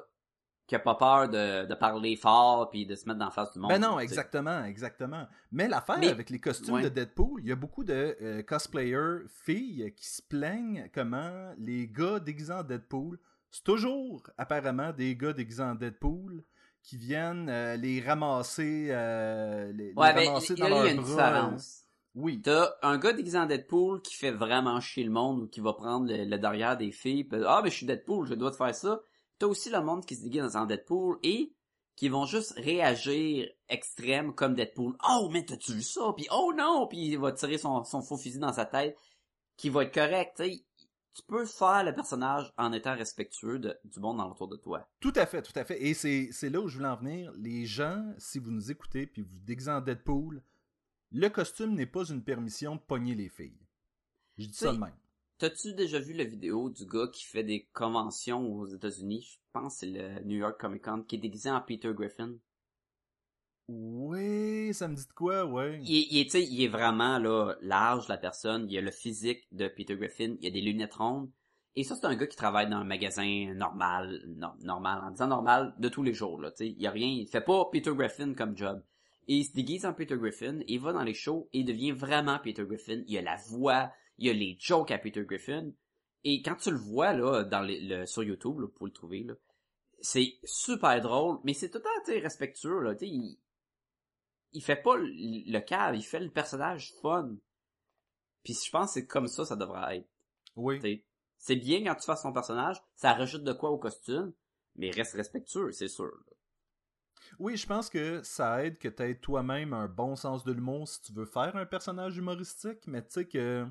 qui a pas peur de, de parler fort puis de se mettre dans la face du monde. Ben non, sais. exactement, exactement. Mais l'affaire Mais- avec les costumes ouais. de Deadpool, il y a beaucoup de euh, cosplayers filles qui se plaignent comment les gars déguisés en Deadpool, c'est toujours apparemment des gars déguisés en Deadpool qui viennent euh, les ramasser, euh, les, les Ouais, ben, ramasser il y dans il y a leurs une bras. différence. Oui. T'as un gars déguisé en Deadpool qui fait vraiment chier le monde ou qui va prendre le, le derrière des filles. pis, ah, mais je suis Deadpool, je dois te faire ça. T'as aussi le monde qui se déguise en Deadpool et qui vont juste réagir extrême comme Deadpool. Oh, mais t'as-tu vu ça? Puis oh non! Puis il va tirer son, son faux fusil dans sa tête. Qui va être correct, tu peux faire le personnage en étant respectueux de- du monde autour de toi. Tout à fait, tout à fait. Et c'est c'est là où je voulais en venir. Les gens, si vous nous écoutez puis vous déguisez en Deadpool, le costume n'est pas une permission de pogner les filles. Je dis ça de même. T'as-tu déjà vu la vidéo du gars qui fait des conventions aux États-Unis? Je pense que c'est le New York Comic Con, qui est déguisé en Peter Griffin. Oui, ça me dit de quoi, ouais. Il, est- il il vraiment là large la personne. Il a le physique de Peter Griffin. Il a des lunettes rondes. Et ça, c'est un gars qui travaille dans un magasin normal, no- normal, en disant normal de tous les jours. Là, tu sais, il y a rien. Il fait pas Peter Griffin comme job. Et il se déguise en Peter Griffin. Il va dans les shows et il devient vraiment Peter Griffin. Il a la voix, il a les jokes à Peter Griffin. Et quand tu le vois là dans les- le, sur YouTube, là, pour le trouver là, c'est super drôle, mais c'est tout le temps respectueux là. Il, il fait pas le, cave, il fait le personnage fun. Puis je pense que c'est comme ça ça devrait être. Oui. C'est bien quand tu fasses ton personnage, ça rajoute de quoi au costume, mais reste respectueux, c'est sûr. là. Oui, je pense que ça aide que tu aies toi-même un bon sens de l'humour si tu veux faire un personnage humoristique, mais tu sais que,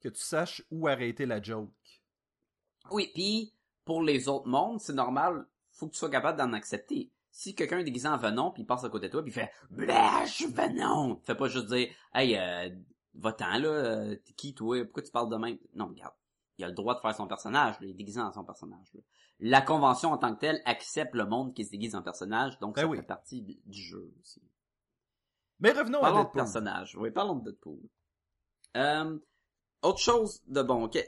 que tu saches où arrêter la joke. Oui, puis pour les autres mondes, c'est normal, faut que tu sois capable d'en accepter. Si quelqu'un est déguisé en Venom puis il passe à côté de toi puis il fait Blash Venom, fais pas juste dire Hey euh, va-t'en là, euh, qui toi, pourquoi tu parles de même? Non, regarde. Il a le droit de faire son personnage, là, il est déguisé en son personnage. là. La convention en tant que telle accepte le monde qui se déguise en personnage, donc Ben ça oui. fait partie du jeu aussi. Mais revenons à Parlons de Deadpool. personnages. Oui, parlons de Deadpool. Euh, autre chose de bon, ok,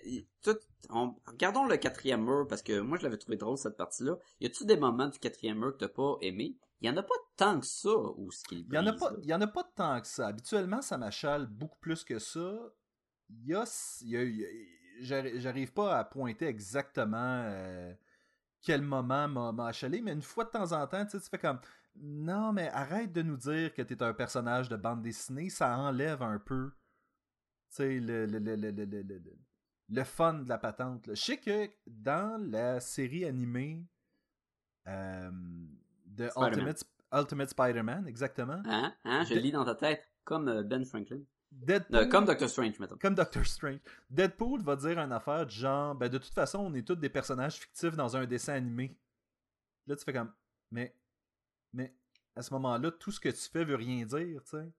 tout- on- regardons le quatrième mur parce que moi je l'avais trouvé drôle cette partie-là. Y a-tu des moments du quatrième mur que t'as pas aimé? Il y en a pas tant que ça ou ce qu'il Il y en a pas, il y en a pas tant que ça. Habituellement, ça m'achale beaucoup plus que ça. Il y a, y a- y a- j'arrive pas à pointer exactement euh, quel moment m'a achalé, mais une fois de temps en temps, tu fais comme non, mais arrête de nous dire que t'es un personnage de bande dessinée, ça enlève un peu, le, le, le, le, le, le, le- le fun de la patente. là. Je sais que dans la série animée euh, de. Ultimate, Ultimate Spider-Man, exactement, Hein? Hein? Je De- lis dans ta tête. Comme euh, Ben Franklin. Deadpool, Euh, comme Doctor Strange, mettons. comme Doctor Strange. Deadpool va dire une affaire du genre ben de toute façon, on est tous des personnages fictifs dans un dessin animé. Là, tu fais comme mais mais à ce moment-là, tout ce que tu fais veut rien dire, tu sais.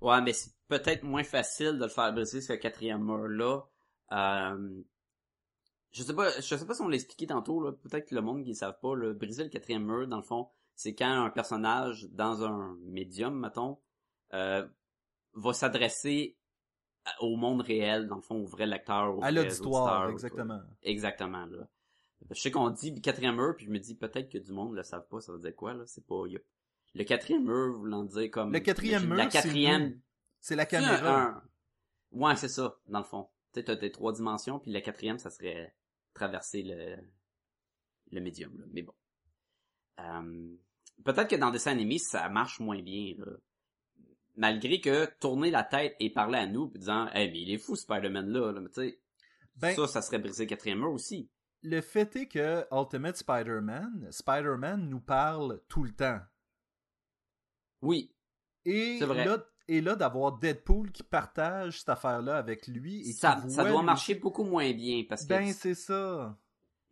Ouais, mais c'est peut-être moins facile de le faire briser ce quatrième mur-là. Euh, je sais pas, je sais pas si on l'a expliqué tantôt, là. Peut-être que le monde qui ne savent pas, le briser le quatrième mur, dans le fond, c'est quand un personnage dans un médium, mettons, euh, va s'adresser au monde réel, dans le fond, au vrai lecteur, au À l'auditoire, exactement. Exactement, là. Je sais qu'on dit quatrième mur, puis je me dis peut-être que du monde le savent pas, ça veut dire quoi, là? C'est pas... y a- Le quatrième mur, voulant dire comme... Le quatrième mur, La c'est quatrième... C'est la caméra. un- Ouais, c'est ça, dans le fond. Tu sais, t'as tes trois dimensions, puis la quatrième, ça serait traverser le, le médium, là. Mais bon. Euh, Peut-être que dans des dessins animés, ça marche moins bien, là. Malgré que tourner la tête et parler à nous, disant, eh, mais il est fou, Spider-Man, là, là. Mais tu sais, Ben- ça, ça serait briser le quatrième mur aussi. Le fait est que Ultimate Spider-Man, Spider-Man nous parle tout le temps. Oui, Et C'est vrai. là, et là d'avoir Deadpool qui partage cette affaire-là avec lui et ça, qui ça doit lui- marcher beaucoup moins bien, parce que... Ben c'est ça.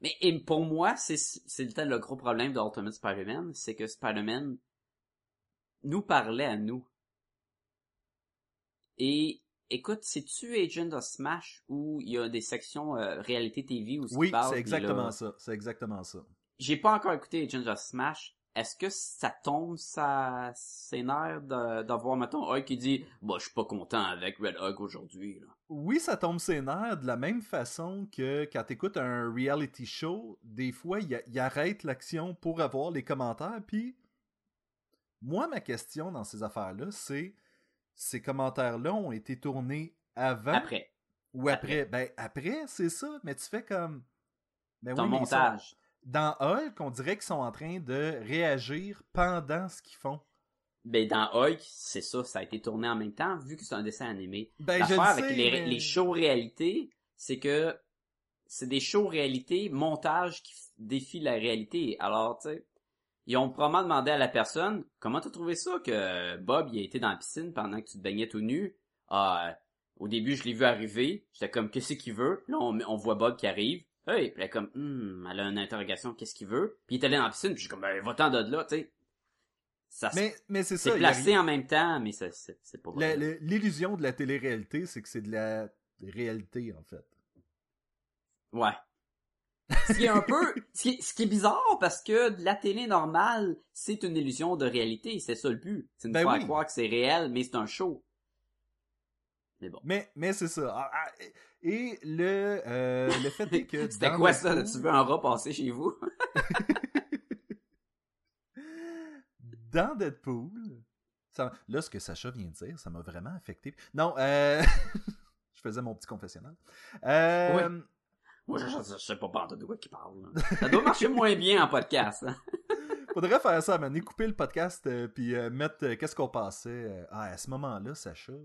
Mais et pour moi, c'est c'est le le gros problème de Ultimate Spider-Man, c'est que Spider-Man nous parlait à nous. Et écoute, c'est-tu Agent of Smash où il y a des sections euh, réalité TV où Oui, c'est là- exactement ça. C'est exactement ça. J'ai pas encore écouté Agent of Smash. Est-ce que ça tombe sa ses nerfs d'avoir mettons Hulk qui dit "Bah, je suis pas content avec Red Hulk aujourd'hui." Oui, ça tombe ses nerfs de la même façon que quand t'écoutes un reality show, des fois, il arrête l'action pour avoir les commentaires. Puis, moi, ma question dans ces affaires-là, c'est ces commentaires-là ont été tournés avant Après, ou après? Ben, après, c'est ça, mais tu fais comme... Ben ton oui, sont- montage. Dans Hulk, on dirait qu'ils sont en train de réagir pendant ce qu'ils font. Ben dans Hulk, c'est ça, ça a été tourné en même temps vu que c'est un dessin animé. Ben, je avec les, mais- les shows réalité, c'est que c'est des shows réalité, montage qui défient la réalité. Alors, tu sais, ils ont probablement demandé à la personne, comment t'as trouvé ça que Bob, il a été dans la piscine pendant que tu te baignais tout nu? Ah, euh, au début, je l'ai vu arriver. J'étais comme, qu'est-ce qu'il veut? Là, on, on voit Bob qui arrive. Hey, puis elle est comme, hmm, elle a une interrogation, qu'est-ce qu'il veut? Puis il est allé dans la piscine, puis je suis comme, ben, va-t'en de là, tu sais. Ça, Mais, mais c'est ça. a placé en même temps, mais ça- c'est pas vrai. L'illusion de la télé-réalité, c'est que c'est de la réalité, en fait. Ouais. Ce qui est un peu, ce qui est, ce qui est bizarre parce que de la télé normale, c'est une illusion de réalité, c'est ça le but. C'est de Ben faire oui. croire que c'est réel, mais c'est un show. Mais bon. Mais, mais c'est ça. Ah, ah, et le, euh, le fait est que. (laughs) C'était quoi ça? Tu veux un rat passer chez vous? (laughs) Dans Deadpool. ça- là, ce que Sacha vient de dire, ça m'a vraiment affecté. Non, euh, (laughs) je faisais mon petit confessionnal. Euh, Moi, je, je, je sais pas pas de quoi qui parle. là. Ça doit marcher moins bien en podcast. hein. (laughs) Faudrait faire ça, man. Couper le podcast euh, puis euh, mettre euh, qu'est-ce qu'on passait. euh, ah, à ce moment-là, Sacha. là.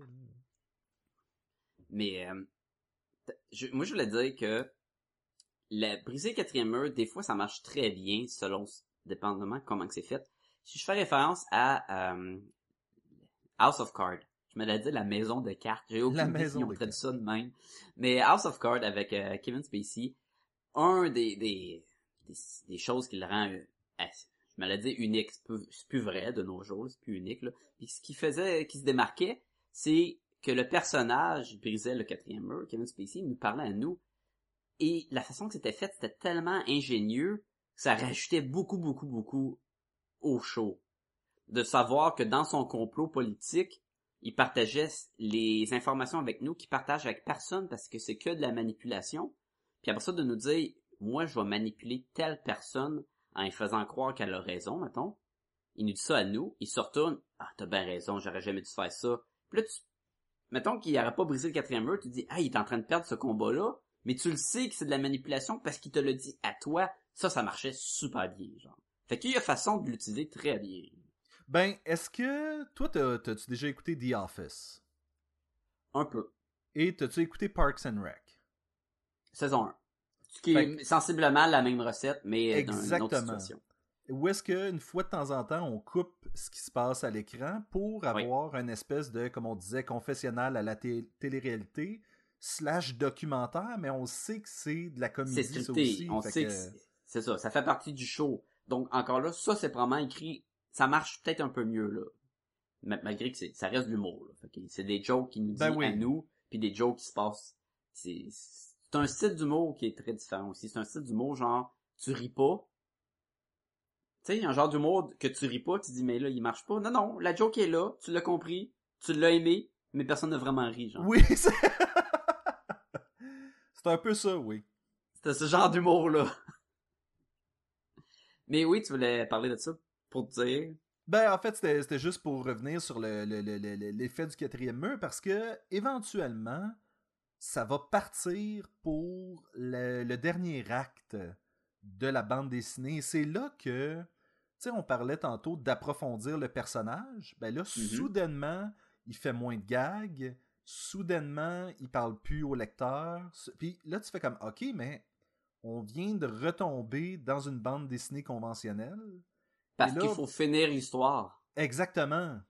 Mais euh, je- moi, je voulais dire que la briser quatrième mur, des fois, ça marche très bien, selon, dépendamment comment que c'est fait. Si je fais référence à House of Cards, je me l'ai dit la maison de cartes. J'ai aucune La idée maison de traduit cartes. ça de même. Mais House of Cards avec euh, Kevin Spacey, un des, des, des, des choses qui le rend, euh, je me l'ai dit unique, c'est plus, plus vrai de nos jours, c'est plus unique. Là. Puis ce qui faisait, qui se démarquait, c'est que le personnage brisait le quatrième mur, Kevin Spacey, nous parlait à nous. Et la façon que c'était fait, c'était tellement ingénieux que ça rajoutait beaucoup, beaucoup, beaucoup au show. De savoir que dans son complot politique, il partageait les informations avec nous qu'il partage avec personne parce que c'est que de la manipulation. Puis après ça, de nous dire, moi, je vais manipuler telle personne en lui faisant croire qu'elle a raison, mettons. Il nous dit ça à nous, il se retourne, ah, t'as bien raison, j'aurais jamais dû faire ça. Puis là, tu, mettons qu'il n'aurait pas brisé le quatrième mur, tu dis, ah, il est en train de perdre ce combat-là, mais tu le sais que c'est de la manipulation parce qu'il te le dit à toi, Ça, ça marchait super bien, genre. Fait qu'il y a façon de l'utiliser très bien. Ben, est-ce que toi, t'as- t'as-tu déjà écouté The Office? Un peu. Et t'as-tu écouté Parks and Rec? Saison 1. Ce qui Fait est sensiblement la même recette, mais dans une autre situation. Où est-ce qu'une fois de temps en temps, on coupe ce qui se passe à l'écran pour avoir une espèce de, comme on disait, confessionnal à la té- télé-réalité, slash documentaire, mais on sait que c'est de la C'est comédie, ça aussi. On sait que- c'est ça. Ça fait partie du show. Donc, encore là, ça, c'est probablement écrit. Ça marche peut-être un peu mieux, là. Ma- Malgré que c'est- ça reste de l'humour, là. C'est des jokes qui nous Ben disent oui. à nous, puis des jokes qui se passent. C'est un style d'humour qui est très différent aussi. C'est un style d'humour genre, tu ris pas. Tu sais, un genre d'humour que tu ris pas, tu dis, mais là, il marche pas. Non, non, la joke est là, tu l'as compris, tu l'as aimé, mais personne n'a vraiment ri, genre. Oui, (laughs) c'est... (laughs) c'est un peu ça, oui. C'était ce genre d'humour-là. Mais oui, tu voulais parler de ça? Pour te dire? Ben, en fait, c'était juste pour revenir sur le- le- le- l'effet du quatrième mur, parce que, éventuellement, ça va partir pour le, dernier acte de la bande dessinée. C'est là que, tu sais, on parlait tantôt d'approfondir le personnage. Ben là, soudainement, il fait moins de gags. Soudainement, il parle plus au lecteur. Puis là, tu fais comme, OK, mais on vient de retomber dans une bande dessinée conventionnelle. Parce qu'il faut finir l'histoire. Exactement.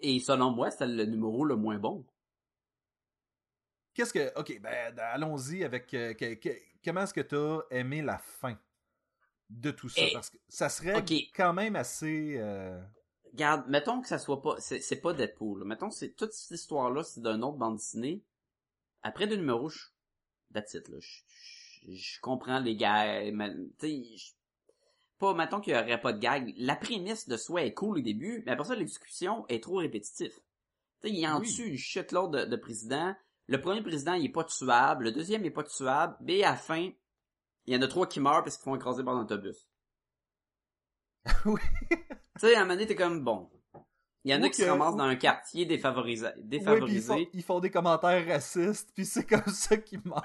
Et selon moi, c'est le numéro le moins bon. Qu'est-ce que. Ok, ben allons-y avec. euh, que- que- comment est-ce que tu as aimé la fin de tout ça? Eh, Parce que ça serait quand même assez. euh, Regarde, mettons que ça soit pas, c'est pas Deadpool. là. Mettons que toute cette histoire-là, c'est d'un autre bande dessinée. Après deux numéros, je, that's it, là. Je, je- je comprends les gars, mais, tu sais, pas, mettons qu'il y aurait pas de gag. La prémisse de soi est cool au début, mais après ça, l'exécution est trop répétitive. Tu sais, il en Oui. tue une shitload de, de présidents. Le premier président, il est pas tuable. Le deuxième, il est pas tuable. Mais à la fin, il y en a trois qui meurent parce qu'ils font écraser par un autobus. (laughs) Oui. Tu sais, à un moment donné, t'es comme, bon. Il y en a qui se ramassent dans un quartier défavorisé. Oui, puis ils, défavorisé. font, ils font des commentaires racistes, puis c'est comme ça qu'ils meurent.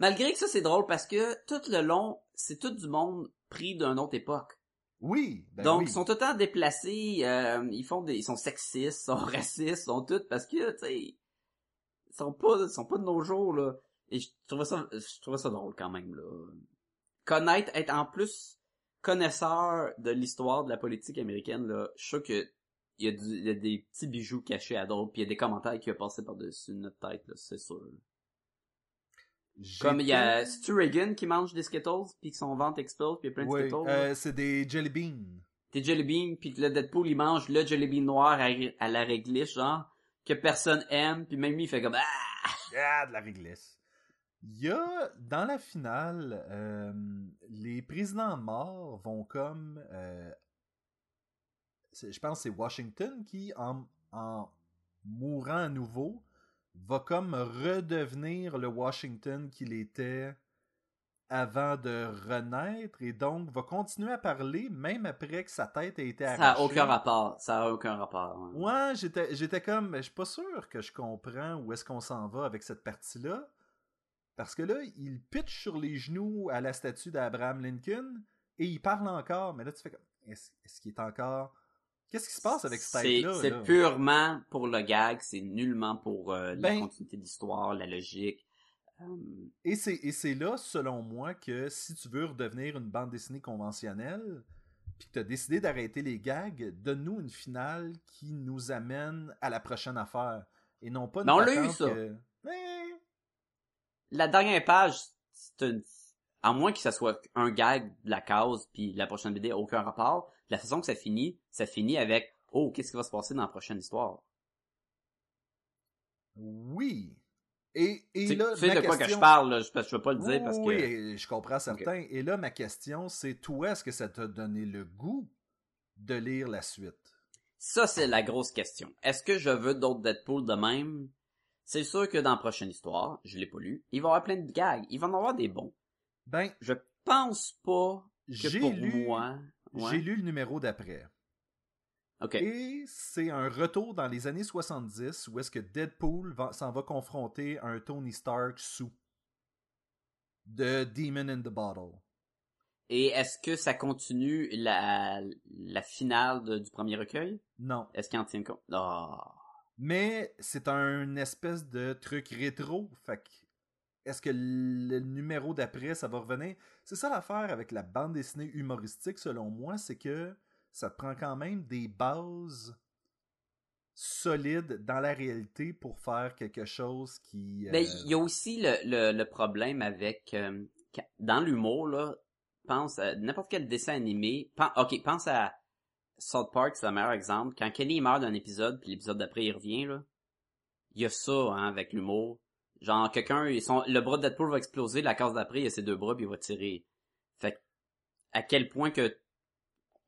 Malgré que ça, c'est drôle parce que tout le long, c'est tout du monde pris d'une autre époque. Oui. ben Donc, oui. ils sont tout le temps déplacés, euh, ils font des, ils sont sexistes, sont (laughs) racistes, sont tout parce que, tu sais, ils sont pas, ils sont pas de nos jours, là. Et je trouvais ça, je trouvais ça drôle quand même, là. Connaître, être en plus connaisseur de l'histoire de la politique américaine, là, je suis sûr que il y, a du- il y a des petits bijoux cachés à d'autres, puis il y a des commentaires qui ont passé par-dessus notre tête, là, c'est sûr. Comme il y a, c'est-tu Reagan qui mange des Skittles, puis que son ventre explose, puis il y a plein de Oui, Skittles, euh, c'est des jelly beans. T'es Jelly Bean, puis que le Deadpool, il mange le Jelly Bean noir à, à la réglisse, genre, que personne aime, puis même lui, il fait comme Ah! (laughs) Ah, de la réglisse. Il y a, dans la finale, euh, les présidents morts vont comme... euh, je pense que c'est Washington qui, en, en mourant à nouveau, va comme redevenir le Washington qu'il était avant de renaître et donc va continuer à parler même après que sa tête a été Ça arrachée. a aucun rapport, ça a aucun rapport. ouais. Ouais, j'étais, j'étais comme, mais je suis pas sûr que je comprends où est-ce qu'on s'en va avec cette partie-là. Parce que là, il pitch sur les genoux à la statue d'Abraham Lincoln et il parle encore. Mais là, tu fais comme, est-ce, est-ce qu'il est encore. Qu'est-ce qui se passe avec cette tête-là? c'est là? purement pour le gag, c'est nullement pour euh, la Ben- continuité de l'histoire, la logique. Euh, Et c'est, là, selon moi, que si tu veux redevenir une bande dessinée conventionnelle, puis que tu as décidé d'arrêter les gags, donne-nous une finale qui nous amène à la prochaine affaire. Et non pas une Mais on l'a eu, ça. que- la dernière page, c'est une... à moins que ça soit un gag de la cause, puis la prochaine BD aucun rapport, la façon que ça finit, ça finit avec « Oh, qu'est-ce qui va se passer dans la prochaine histoire? Oui. Et, » et Tu là, tu sais ma de quoi que je parle, là, je, je veux pas le dire, Oui, parce que... oui, je comprends certains. Et là, ma question, c'est toi, est-ce que ça t'a donné le goût de lire la suite? Ça, c'est la grosse question. Est-ce que je veux d'autres Deadpool de même? C'est sûr que dans la prochaine histoire, je l'ai pas lu, il va y avoir plein de gags. Il va en avoir des bons. Ben, Je pense pas que pour lu, moi... Ouais. j'ai lu le numéro d'après. OK. Et c'est un retour dans les années 70 où est-ce que Deadpool s'en va confronter à un Tony Stark sous. de Demon in the Bottle. Et est-ce que ça continue la, la finale de- du premier recueil? Non. Est-ce qu'il en tient compte? Ah. Mais c'est un espèce de truc rétro. Fait que est-ce que le numéro d'après, ça va revenir? C'est ça l'affaire avec la bande dessinée humoristique, selon moi, c'est que ça te prend quand même des bases solides dans la réalité pour faire quelque chose qui... euh, Ben, il y a aussi le, le, problème avec euh, dans l'humour là, pense à n'importe quel dessin animé. ok, pense à South Park, c'est le meilleur exemple. Quand Kenny meurt d'un épisode, puis l'épisode d'après il revient là, il y a ça hein, avec l'humour. Genre quelqu'un, ils sont- le bras de Deadpool va exploser, la case d'après il a ses deux bras puis il va tirer. Fait à quel point que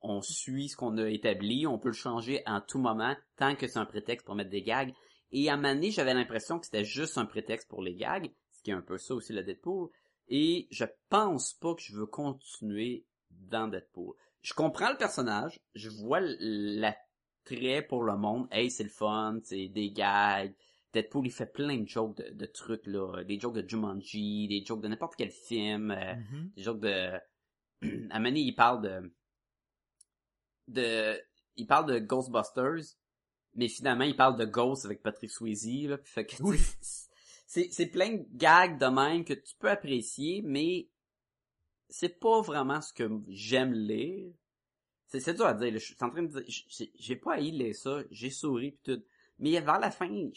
on suit ce qu'on a établi, on peut le changer en tout moment, tant que c'est un prétexte pour mettre des gags. Et à donné, j'avais l'impression que c'était juste un prétexte pour les gags, ce qui est un peu ça aussi le Deadpool. Et je pense pas que je veux continuer dans Deadpool. Je comprends le personnage, je vois l'attrait pour le monde. Hey, c'est le fun, c'est des gags. Deadpool, il fait plein de jokes de, de trucs, là. Des jokes de Jumanji, des jokes de n'importe quel film. euh, mhm. des jokes de... (clears throat) à il parle de... de... Il parle de Ghostbusters, mais finalement, il parle de Ghost avec Patrick Swayze, là. puis fait que, Oui. c'est, c'est plein de gags de même que tu peux apprécier, mais c'est pas vraiment ce que j'aime lire. C'est, c'est dur à dire, là. Je suis en train de dire, j'ai- pas haï lire ça, j'ai souri pis tout. Mais vers la fin,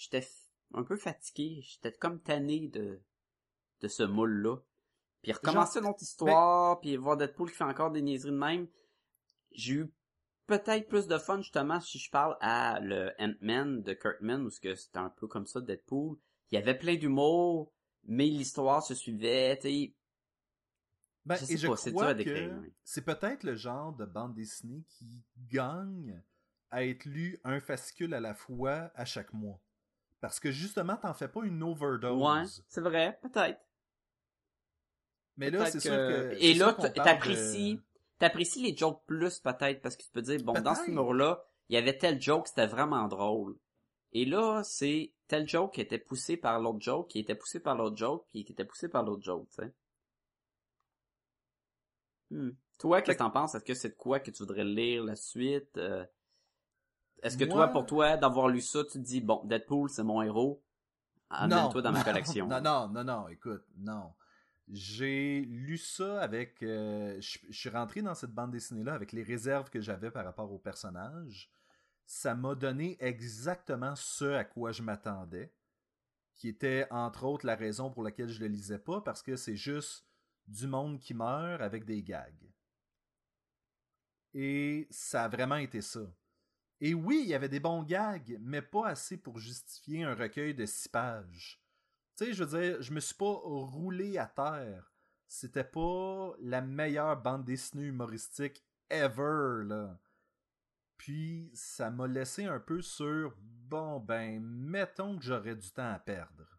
j'étais un peu fatigué, j'étais comme tanné de, de ce moule-là. Puis recommencer une autre histoire, puis voir Deadpool qui fait encore des niaiseries de même. J'ai eu peut-être plus de fun justement si je parle à le Ant-Man de Kurtman, où que c'était un peu comme ça Deadpool. Il y avait plein d'humour, mais l'histoire se suivait, tu. Ben, Je sais et je pas, crois que c'est peut-être le genre de bande dessinée qui gagne à être lu un fascicule à la fois à chaque mois. Parce que justement, t'en fais pas une overdose. Ouais, c'est vrai, peut-être. Mais là, c'est sûr que-. Et là, t'apprécies, de- t'apprécies les jokes plus peut-être parce que tu peux dire bon dans ce numéro-là, il y avait tel joke, c'était vraiment drôle. Et là, c'est tel joke qui était poussé par l'autre joke, qui était poussé par l'autre joke, puis qui était poussé par l'autre joke, tu sais. Hmm. Toi, qu'est-ce que t'en penses? Est-ce que c'est de quoi que tu voudrais lire la suite? Euh, Est-ce que Moi- toi, pour toi, d'avoir lu ça, tu te dis, bon, Deadpool, c'est mon héros, amène-toi dans ma (laughs) non, collection. Non, non, non, non, écoute, non. J'ai lu ça avec. euh, je je suis rentré dans cette bande dessinée-là avec les réserves que j'avais par rapport au personnage. Ça m'a donné exactement ce à quoi je m'attendais. Qui était, entre autres, la raison pour laquelle je le lisais pas, parce que c'est juste du monde qui meurt avec des gags. Et ça a vraiment été ça. Et oui, il y avait des bons gags, mais pas assez pour justifier un recueil de six pages. Tu sais, je veux dire, je me suis pas roulé à terre. C'était pas la meilleure bande dessinée humoristique ever, là. Puis, ça m'a laissé un peu sur, bon, ben, mettons que j'aurais du temps à perdre.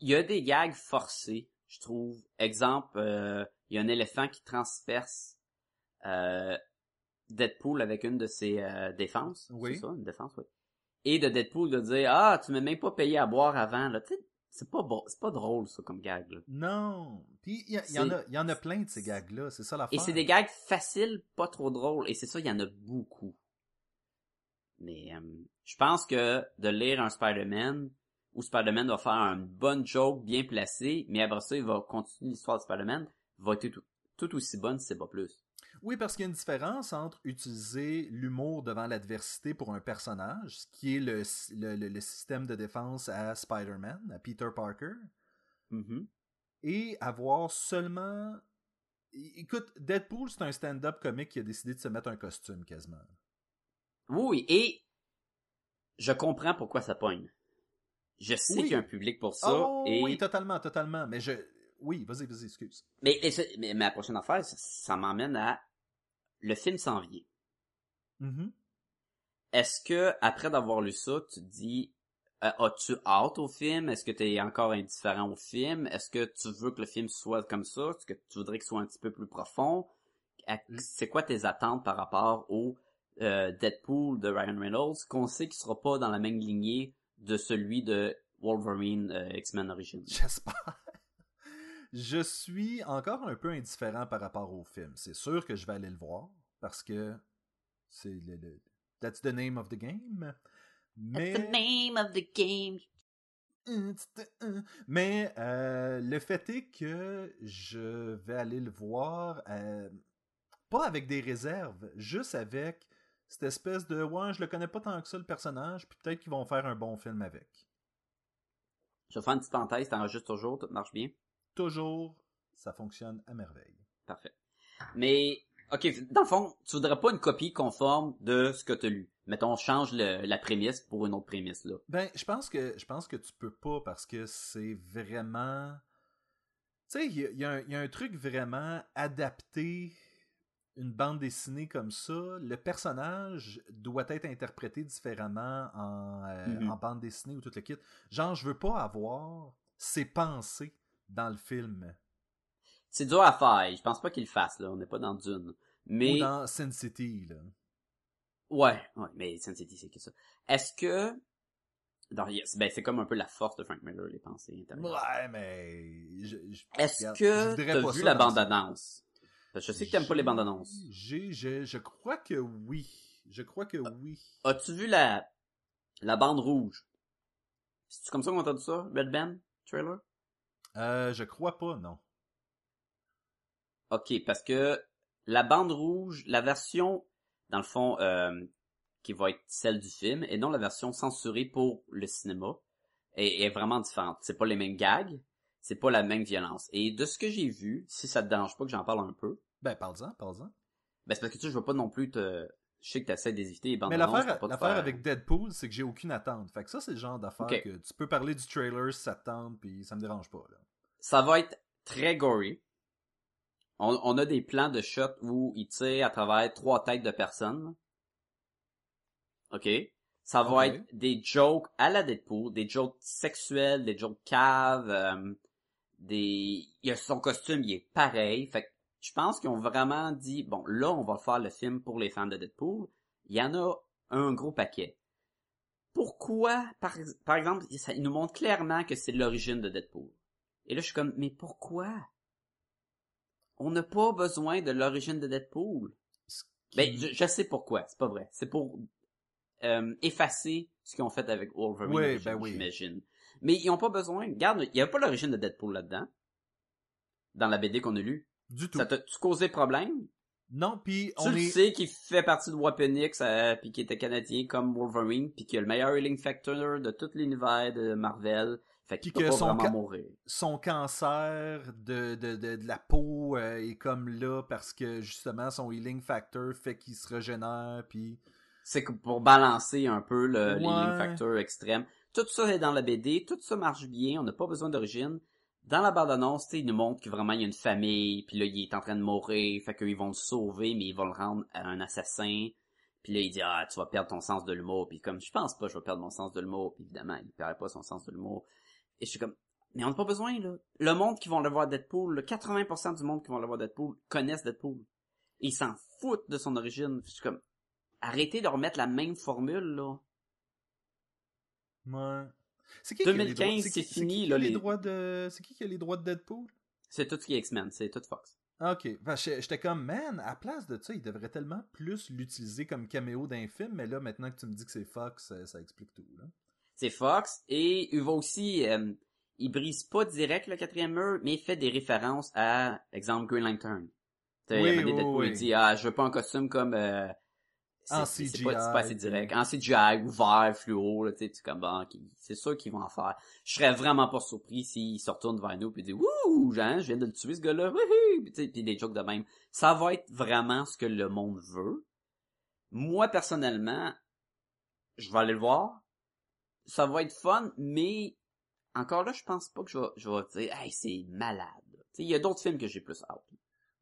il y a des gags forcés, je trouve. Exemple, euh, il y a un éléphant qui transperce euh, Deadpool avec une de ses euh, défenses. Oui. C'est ça, une défense, oui. Et de Deadpool de dire Ah, tu m'as même pas payé à boire avant, là. Tu sais, c'est pas bon, c'est pas drôle ça comme gag là. Non. Puis, il y, y en a- y en a plein de ces gags-là, c'est ça l'affaire. Et c'est des gags faciles, pas trop drôles. Et c'est ça, il y en a beaucoup. Mais euh, je pense que de lire un Spider-Man, où Spider-Man va faire une bonne joke bien placée, mais après ça, il va continuer l'histoire de Spider-Man, va être tout, tout aussi bonne si c'est pas plus. Oui, parce qu'il y a une différence entre utiliser l'humour devant l'adversité pour un personnage, ce qui est le, le- système de défense à Spider-Man, à Peter Parker, Mhm. et avoir seulement... Écoute, Deadpool, c'est un stand-up comique qui a décidé de se mettre un costume quasiment. Oui, et je comprends pourquoi ça pogne. Je sais Oui. qu'il y a un public pour ça. oh, et... oui, totalement, totalement. Mais je... Oui, vas-y, vas-y, excuse. mais, mais ma prochaine affaire, ça, ça m'emmène à... Le film s'en vient. Mhm. Est-ce que après d'avoir lu ça, tu te dis euh, as-tu hâte au film? Est-ce que tu es encore indifférent au film? Est-ce que tu veux que le film soit comme ça? Est-ce que tu voudrais qu'il soit un petit peu plus profond? À- C'est quoi tes attentes par rapport au euh, Deadpool de Ryan Reynolds qu'on sait qu'il sera pas dans la même lignée de celui de Wolverine euh, X-Men Origins? J'espère. Je suis encore un peu indifférent par rapport au film. C'est sûr que je vais aller le voir parce que c'est le, le- That's the name of the game. Mais, That's the name of the game. mais euh, le fait est que je vais aller le voir euh, pas avec des réserves, juste avec cette espèce de ouais, je le connais pas tant que ça le personnage, puis peut-être qu'ils vont faire un bon film avec. Je vais faire une petite parenthèse, t'enregistres toujours, tout marche bien. Toujours, ça fonctionne à merveille. Parfait. Mais, ok, dans le fond, tu voudrais pas une copie conforme de ce que t'as lu. Mettons, on change le- la prémisse pour une autre prémisse, là. Ben, je pense que je pense que tu peux pas parce que c'est vraiment. Tu sais, il y, a- y un- il y a un truc vraiment adapté, une bande dessinée comme ça. Le personnage doit être interprété différemment en, euh, Mhm. en bande dessinée ou tout le kit. Genre, je veux pas avoir ses pensées dans le film. C'est dur à faire, je pense pas qu'il le fasse, là, on n'est pas dans Dune. Mais, Ou dans Sin City, là. ouais, ouais, mais Sin City, c'est que ça. Est-ce que, dans, yes, ben, c'est comme un peu la force de Frank Miller, les pensées intérieures. Ouais, mais. je- je- Est-ce je que t'as vu la bande-annonce? Parce que je sais que t'aimes pas les bandes-annonces. J'ai, j'ai- je crois que oui. Je crois que oui. As-tu vu la, la bande rouge? C'est comme ça qu'on entend ça? Red Band? Trailer? Euh, je crois pas, non. Ok, parce que la bande rouge, la version, dans le fond, euh, qui va être celle du film, et non la version censurée pour le cinéma, est, est vraiment différente. C'est pas les mêmes gags, c'est pas la même violence. Et de ce que j'ai vu, si ça te dérange pas que j'en parle un peu, Ben, parle-en, parle-en. ben c'est parce que tu sais, je veux pas non plus te... Je sais que t'essaies d'éviter les bandes Mais l'affaire, faire- avec Deadpool, c'est que j'ai aucune attente. Fait que ça, c'est le genre d'affaire que tu peux parler du trailer si ça te tente, puis ça me dérange pas, là. Ça va être très gory. On, on a des plans de shots où il tire à travers trois têtes de personnes. OK? Ça va être des jokes à la Deadpool, des jokes sexuels, des jokes caves, euh, des... Il a son costume, il est pareil. Fait que je pense qu'ils ont vraiment dit, bon, là, on va faire le film pour les fans de Deadpool. Il y en a un gros paquet. Pourquoi, par, par exemple, ça, il nous montre clairement que c'est l'origine de Deadpool. Et là, je suis comme, mais pourquoi? On n'a pas besoin de l'origine de Deadpool. Ben, je, je sais pourquoi, c'est pas vrai. C'est pour euh, effacer ce qu'ils ont fait avec Wolverine, Oui, ben oui. j'imagine. Mais ils ont pas besoin. Regarde, il y a pas l'origine de Deadpool là-dedans. Dans la BD qu'on a lue. Du tout. Ça t'a-tu causé problème? Non, puis Tu on le est... sais qu'il fait partie de Weaponix, euh, puis qu'il était canadien comme Wolverine, puis qu'il a le meilleur healing factor de tout l'univers de Marvel. Fait qu'il peut que pas son vraiment mourir. son cancer de, de, de, de la peau euh, est comme là parce que justement son healing factor fait qu'il se régénère puis C'est pour balancer un peu le Ouais. healing factor extrême. Tout ça est dans la BD, tout ça marche bien, on n'a pas besoin d'origine. Dans la bande-annonce, tu sais, il nous montre que vraiment il y a une famille, puis là il est en train de mourir, fait qu'ils vont le sauver, mais ils vont le rendre à un assassin. Puis là il dit ah tu vas perdre ton sens de l'humour, puis comme je pense pas je vais perdre mon sens de l'humour, évidemment il perd pas son sens de l'humour. Et je suis comme mais on n'a pas besoin là. Le monde qui vont le voir Deadpool, le 80% du monde qui vont le voir Deadpool connaissent Deadpool. Ils s'en foutent de son origine. Je suis comme arrêtez de remettre la même formule là. ouais. C'est qui qui a les 2015, droits- c'est qui- fini, qui là, les droits de c'est qui qui a les droits de Deadpool? C'est tout ce qui est X-Men, c'est tout Fox. Ah, Ok, Enfin, j'étais comme, man, à place de ça, il devrait tellement plus l'utiliser comme caméo d'un film, mais là, maintenant que tu me dis que c'est Fox, ça, ça explique tout, là. C'est Fox et il va aussi, euh, il brise pas direct le quatrième mur, mais il fait des références à, exemple, Green Lantern. Oui, il oui, Deadpool, oui. il dit ah je veux pas un costume comme euh, En c'est CGI, pas, pas assez direct. en CGI ou vert fluo là tu sais tu comme bon, c'est sûr qu'ils vont en faire. Je serais vraiment pas surpris s'ils se retournent vers nous puis disent wouh Jean je viens de le tuer ce gars-là sais, puis des jokes de même. Ça va être vraiment ce que le monde veut. Moi personnellement je vais aller le voir. Ça va être fun mais encore là je pense pas que je vais, je vais dire hey c'est malade. Tu sais, il y a d'autres films que j'ai plus hâte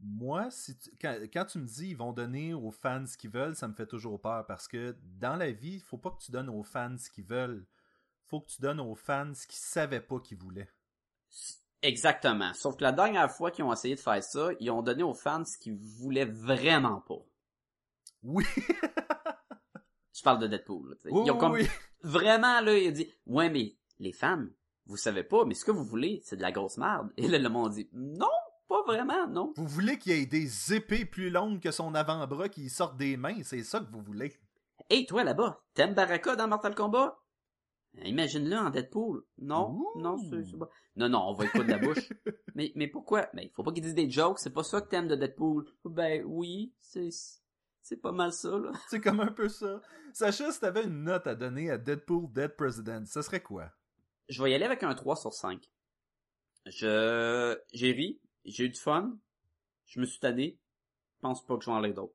Moi, si tu- quand, quand tu me dis ils vont donner aux fans ce qu'ils veulent, ça me fait toujours peur parce que dans la vie, il faut pas que tu donnes aux fans ce qu'ils veulent. faut que tu donnes aux fans ce qu'ils savaient pas qu'ils voulaient. Exactement. Sauf que la dernière fois qu'ils ont essayé de faire ça, ils ont donné aux fans ce qu'ils voulaient vraiment pas. Oui, (laughs) Je parle de Deadpool. là, tu sais. oui, ils ont comme oui. vraiment là, ils ont dit ouais mais les fans vous savez pas, mais ce que vous voulez, c'est de la grosse merde. Et là, le monde dit, non, pas vraiment, non. Vous voulez qu'il y ait des épées plus longues que son avant-bras qui sortent des mains, c'est ça que vous voulez. Hey, toi là-bas, t'aimes Baraka dans Mortal Kombat? Imagine-le en Deadpool. Non, Ouh. non, c'est pas... Non, non, on va écouter de la bouche. (laughs) mais, mais pourquoi? Mais il faut pas qu'ils disent des jokes, c'est pas ça que t'aimes de Deadpool. Ben oui, c'est, c'est pas mal ça, là. C'est comme un peu ça. Sacha, si t'avais une note à donner à Deadpool Dead President, ce serait quoi? Je vais y aller avec un 3 sur 5. Je, j'ai ri, j'ai eu du fun, je me suis tanné, je pense pas que je vais en aller d'autres.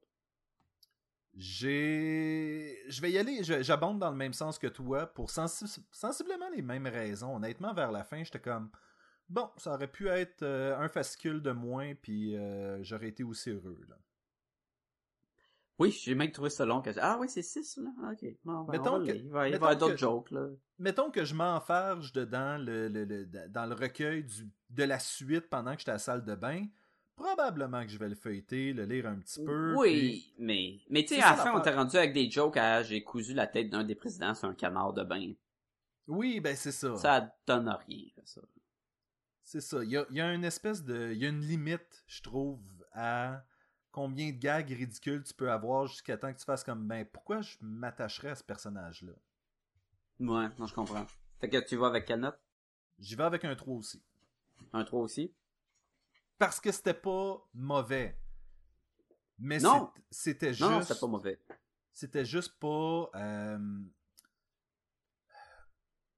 J'ai. Je vais y aller, j'abonde dans le même sens que toi pour sensi- sensiblement les mêmes raisons. Honnêtement, vers la fin, j'étais comme. Bon, ça aurait pu être euh, un fascicule de moins, puis euh, j'aurais été aussi heureux. Là. Oui, j'ai même trouvé ça long. Que... Ah oui, c'est 6, là. Ok. Bon, ben, Mettons on va que-. Il va, y avoir d'autres jokes, là. Mettons que je m'enfarge dedans le, le- le- dans le recueil du, de la suite pendant que j'étais à la salle de bain. Probablement que je vais le feuilleter, le lire un petit peu. puis- Oui, mais, mais tu sais, à la fin, on t'a rendu avec des jokes à j'ai cousu la tête d'un des présidents sur un canard de bain. Oui, ben c'est ça. Ça donne rien, ça. C'est ça. Il y a, il y a une espèce de. Il y a une limite, je trouve, à combien de gags ridicules tu peux avoir jusqu'à temps que tu fasses comme ben pourquoi je m'attacherais à ce personnage-là? Ouais, non, je comprends. Fait que tu vas avec quelle note? J'y vais avec un 3 aussi. Un 3 aussi? Parce que c'était pas mauvais. Mais c'était juste. Non, c'était pas mauvais. C'était juste pas. euh,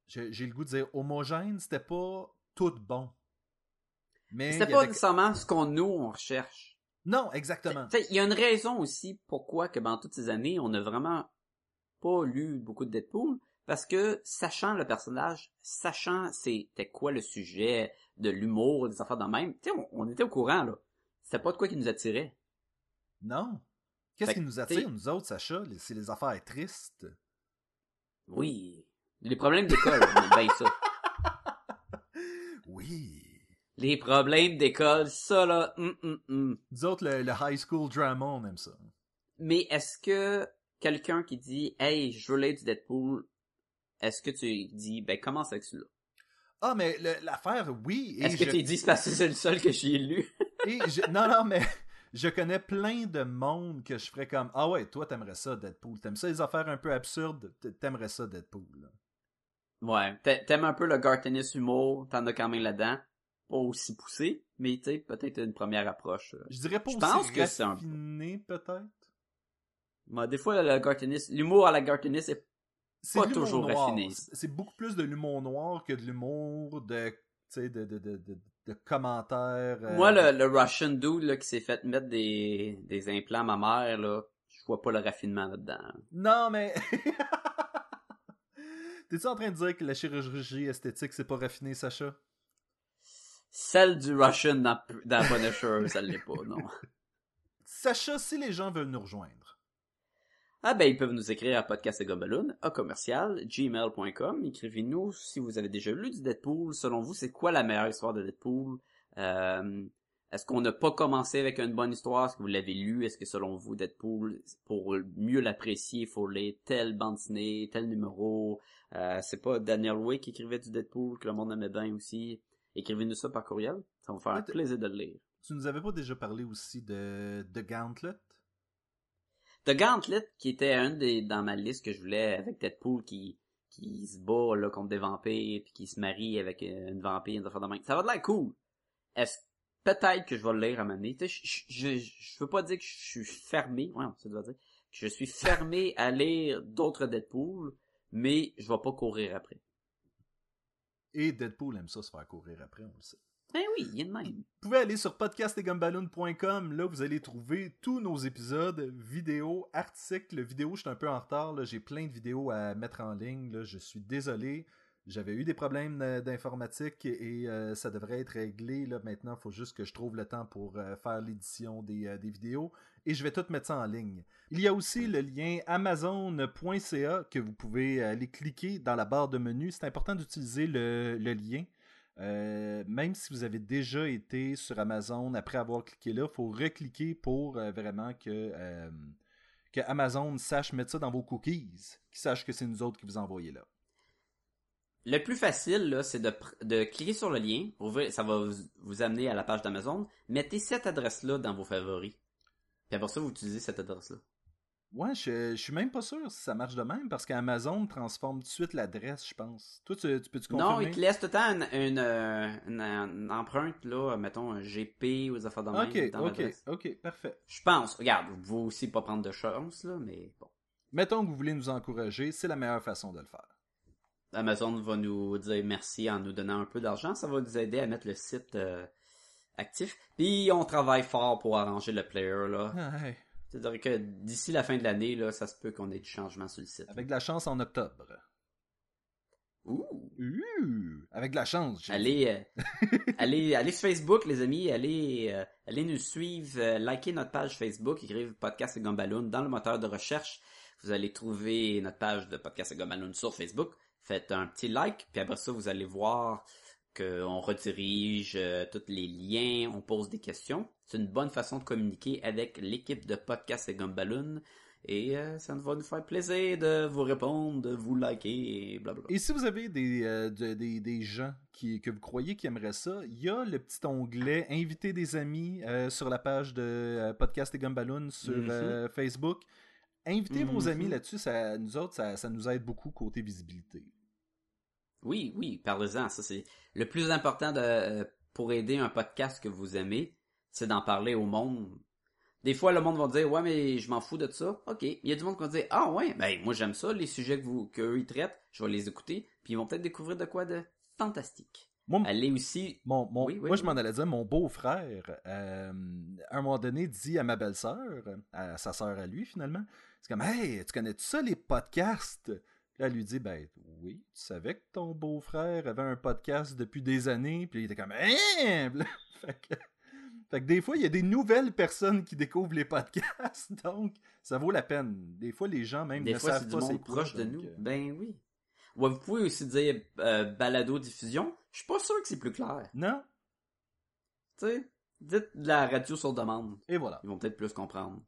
J'ai le goût de dire homogène, c'était pas tout bon. Mais. C'était pas avait- nécessairement ce qu'on nous, on recherche. Non, exactement. Il y a une raison aussi pourquoi que pendant toutes ces années, on n'a vraiment pas lu beaucoup de Deadpool. Parce que, sachant le personnage, sachant c'était quoi le sujet de l'humour, des affaires de même, tu sais, on, on était au courant, là. C'était pas de quoi qui nous attirait. Non. Qu'est-ce qui nous attire, nous autres, Sacha? C'est les affaires tristes? Oui. Les problèmes d'école, on aime bien ça. (laughs) Oui. Les problèmes d'école, ça là, hum, hum, hum. Nous autres, le, le high school drama, on aime ça. Mais est-ce que quelqu'un qui dit, hey, je veux du Deadpool, est-ce que tu dis, ben commence avec celui-là? Ah, mais l'affaire, oui. Est-ce que je- tu dis, c'est parce que c'est le seul que j'ai lu? (laughs) et je- Non, non, mais (laughs) je connais plein de monde que je ferais comme Ah ouais, toi, t'aimerais ça, Deadpool. T'aimes ça, les affaires un peu absurdes? T'aimerais ça, Deadpool. là. Ouais. T'a- T'aimes un peu le Gartenis humour, t'en as quand même là-dedans. Pas aussi poussé, mais tu sais, peut-être une première approche. euh. Je dirais pas Je aussi pense que c'est un- raffiné, peut-être. Moi, des fois, l'humour à la Gartenis est Pas toujours noir. raffiné. C'est beaucoup plus de l'humour noir que de l'humour de, de, de, de, de, de commentaires. euh, Moi, le, le Russian dude là, qui s'est fait mettre des, des implants à ma mère, là, je vois pas le raffinement là-dedans. Non, mais. (laughs) T'es-tu en train de dire que la chirurgie esthétique, c'est pas raffiné, Sacha? Celle du Russian dans, dans Punisher, (laughs) ça l'est pas, non. Sacha, si les gens veulent nous rejoindre. Ah ben, ils peuvent nous écrire à podcastgobaloon, à commercial, gmail.com. Écrivez-nous si vous avez déjà lu du Deadpool. Selon vous, c'est quoi la meilleure histoire de Deadpool? Euh, est-ce qu'on n'a pas commencé avec une bonne histoire? Est-ce que vous l'avez lu? Est-ce que selon vous, Deadpool, pour mieux l'apprécier, il faut lire telle bande dessinée, tel numéro? Euh, c'est pas Daniel Way qui écrivait du Deadpool, que le monde aimait bien aussi. Écrivez-nous ça par courriel. Ça va me faire Ouais, plaisir de le lire. Tu nous avais pas déjà parlé aussi de, de Gauntlet? The Gauntlet, qui était un des dans ma liste que je voulais avec Deadpool qui qui se bat là contre des vampires puis qui se marie avec euh, une vampire une affaire de même. Ça va de l'air cool. Est-ce peut-être que je vais le lire à donné. Tu sais, je, je, je veux pas dire que je suis fermé, ouais, ça doit dire que je suis fermé à lire d'autres Deadpool, mais je vais pas courir après. Et Deadpool aime ça se faire courir après, on le sait. Ben oui, il y a de même. Vous pouvez aller sur podcastetgumballoon.com. Là, vous allez trouver tous nos épisodes, vidéos, articles. Vidéos, je suis un peu en retard. là. J'ai plein de vidéos à mettre en ligne. là. Je suis désolé. J'avais eu des problèmes euh, d'informatique et euh, ça devrait être réglé. Là. Maintenant, il faut juste que je trouve le temps pour euh, faire l'édition des, euh, des vidéos. Et je vais tout mettre ça en ligne. Il y a aussi le lien amazon.ca que vous pouvez aller cliquer dans la barre de menu. C'est important d'utiliser le, lien. Euh, même si vous avez déjà été sur Amazon après avoir cliqué là, il faut recliquer pour euh, vraiment que, euh, que Amazon sache mettre ça dans vos cookies, qu'ils sachent que c'est nous autres qui vous envoyez là. Le plus facile, c'est de, cliquer sur le lien. Ça va vous amener à la page d'Amazon. Mettez cette adresse-là dans vos favoris. Puis après ça, vous utilisez cette adresse-là. Ouais, je, je suis même pas sûr si ça marche de même parce qu'Amazon transforme tout de suite l'adresse, je pense. Toi, tu, tu peux-tu confirmer? Non, il te laisse tout le temps une, une, euh, une- une empreinte, là, mettons un GP ou des affaires de même Ok, dans ok, ok, parfait. Je pense. Regarde, vous pouvez aussi pas prendre de chance, là, mais bon. Mettons que vous voulez nous encourager, c'est la meilleure façon de le faire. Amazon va nous dire merci en nous donnant un peu d'argent. Ça va nous aider à mettre le site euh, actif. Puis on travaille fort pour arranger le player, là. Ouais. C'est-à-dire que d'ici la fin de l'année, là, ça se peut qu'on ait du changement sur le site. Avec de la chance en octobre. Ouh! Ouh, avec de la chance. Allez, euh, (laughs) allez, allez sur Facebook, les amis. Allez, euh, allez nous suivre, euh, likez notre page Facebook, écrivez Podcast et Gumballoon dans le moteur de recherche. Vous allez trouver notre page de Podcast et Gumballoon sur Facebook. Faites un petit like, puis après ça, vous allez voir qu'on redirige euh, tous les liens, on pose des questions. C'est une bonne façon de communiquer avec l'équipe de Podcast et Gumballoon. Et euh, ça va nous faire plaisir de vous répondre, de vous liker et blablabla. Et si vous avez des, euh, de- des, des gens qui, que vous croyez qui aimeraient ça, il y a le petit onglet Inviter des amis sur la page de Podcast et Gumballoon sur Mhm. Facebook. Invitez vos Mhm. amis là-dessus, ça, nous autres, ça, ça nous aide beaucoup côté visibilité. Oui, oui, parlez-en. Ça, c'est le plus important de, euh, pour aider un podcast que vous aimez, c'est d'en parler au monde. Des fois, le monde va dire, ouais, mais je m'en fous de ça. OK. Il y a du monde qui va dire, ah ouais, ben, moi, j'aime ça, les sujets que vous, qu'eux, ils traitent. Je vais les écouter. Puis ils vont peut-être découvrir de quoi de fantastique. Moi, Allez aussi, mon, mon- Oui, oui, moi je m'en allais dire, mon beau-frère, euh, à un moment donné, dit à ma belle-sœur, à sa sœur à lui finalement, c'est comme, hey, tu connais ça les podcasts? Là, elle lui dit, ben oui, tu savais que ton beau-frère avait un podcast depuis des années, puis il était comme, hein? (laughs) Fait, que, fait que des fois, il y a des nouvelles personnes qui découvrent les podcasts, (laughs) donc ça vaut la peine. Des fois, les gens même des ne fois, savent pas c'est proche de nous. euh, Ben oui. Ouais, vous pouvez aussi dire euh, balado-diffusion. Je suis pas sûr que c'est plus clair. Non, Tu sais, dites de la radio sur demande. et voilà. Ils vont peut-être plus comprendre.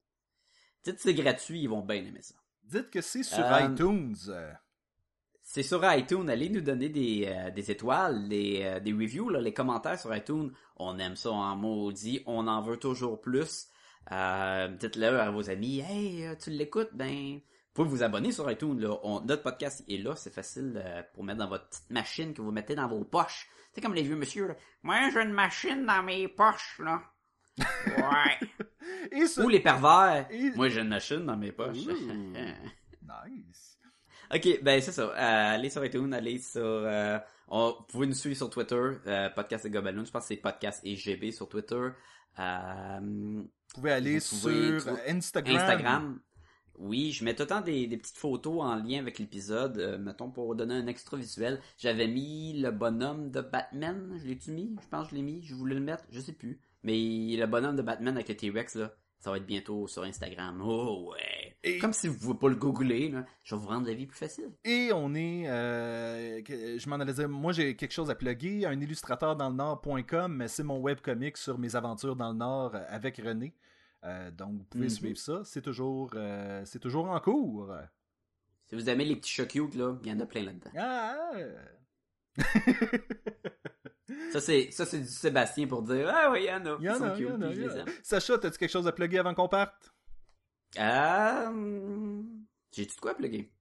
Dites c'est gratuit, ils vont bien aimer ça. Dites que c'est sur Euh, iTunes. euh, C'est sur iTunes, allez nous donner des, euh, des étoiles, des, euh, des reviews, là, les commentaires sur iTunes. On aime ça en maudit, on en veut toujours plus. Dites-le à vos amis, hey, tu l'écoutes, ben, vous pouvez vous abonner sur iTunes. Là. On- notre podcast est là, c'est facile pour mettre dans votre petite machine que vous mettez dans vos poches. C'est comme les vieux monsieur. Là. Moi, j'ai une machine dans mes poches, là. Ouais. Et ce- Ou les pervers. Et- Moi, j'ai une machine dans mes poches. (laughs) Nice. Ok, ben c'est ça. Euh, allez sur iTunes, allez sur... euh, on- vous pouvez nous suivre sur Twitter, euh, Podcast et Gobaloon. Je pense que c'est Podcast et GB sur Twitter. Euh, Vous pouvez aller Vous pouvez sur Instagram. Instagram. Oui, je mets tout le temps des, des petites photos en lien avec l'épisode. euh, mettons, pour donner un extra visuel. J'avais mis le bonhomme de Batman. Je l'ai-tu mis? Je pense que je l'ai mis. Je voulais le mettre. Je sais plus. Mais le bonhomme de Batman avec le T-Rex, là, ça va être bientôt sur Instagram. Oh ouais. Et- Comme si vous pouvez pas le googler, là. Je vais vous rendre la vie plus facile. Et on est, euh, que- je m'en allais dire, moi j'ai quelque chose à plugger, un illustrateur dans le Nord.com, mais c'est mon webcomic sur mes aventures dans le Nord euh, avec René. Euh, donc vous pouvez Mhm. suivre ça, c'est toujours, euh, c'est toujours en cours. Si vous aimez les petits cute, là, il y en a plein là-dedans. Ah! (laughs) Ça, c'est, ça, c'est du Sébastien pour dire, ah oui, il y en a. Il y en Ils sont a, il y cute, en a, puis je il y en les a. aime. Sacha, as-tu quelque chose à plugger avant qu'on parte? Euh, J'ai-tu de quoi plugger?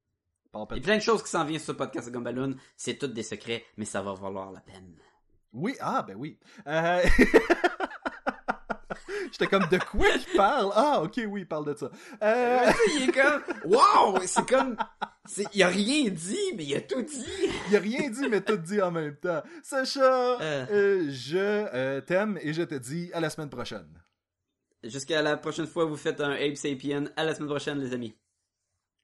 Il y a plein de choses qui s'en viennent sur ce podcast de Gumballoon. C'est toutes des secrets, mais ça va valoir la peine. Oui, ah ben oui. Euh, (laughs) J'étais comme de quoi il parle? Ah ok oui, il parle de ça. Euh, il est comme, wow! C'est comme, c'est, il a rien dit, mais il a tout dit. Il a rien dit, mais tout dit en même temps. Sacha, Euh. euh, je euh, t'aime et je te dis à la semaine prochaine. Jusqu'à la prochaine fois, vous faites un Abe Sapien. À la semaine prochaine, les amis.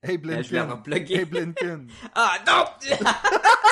Hey Euh, je vais Blinken. repluguer. Hey Blinken. Ah, non! (laughs)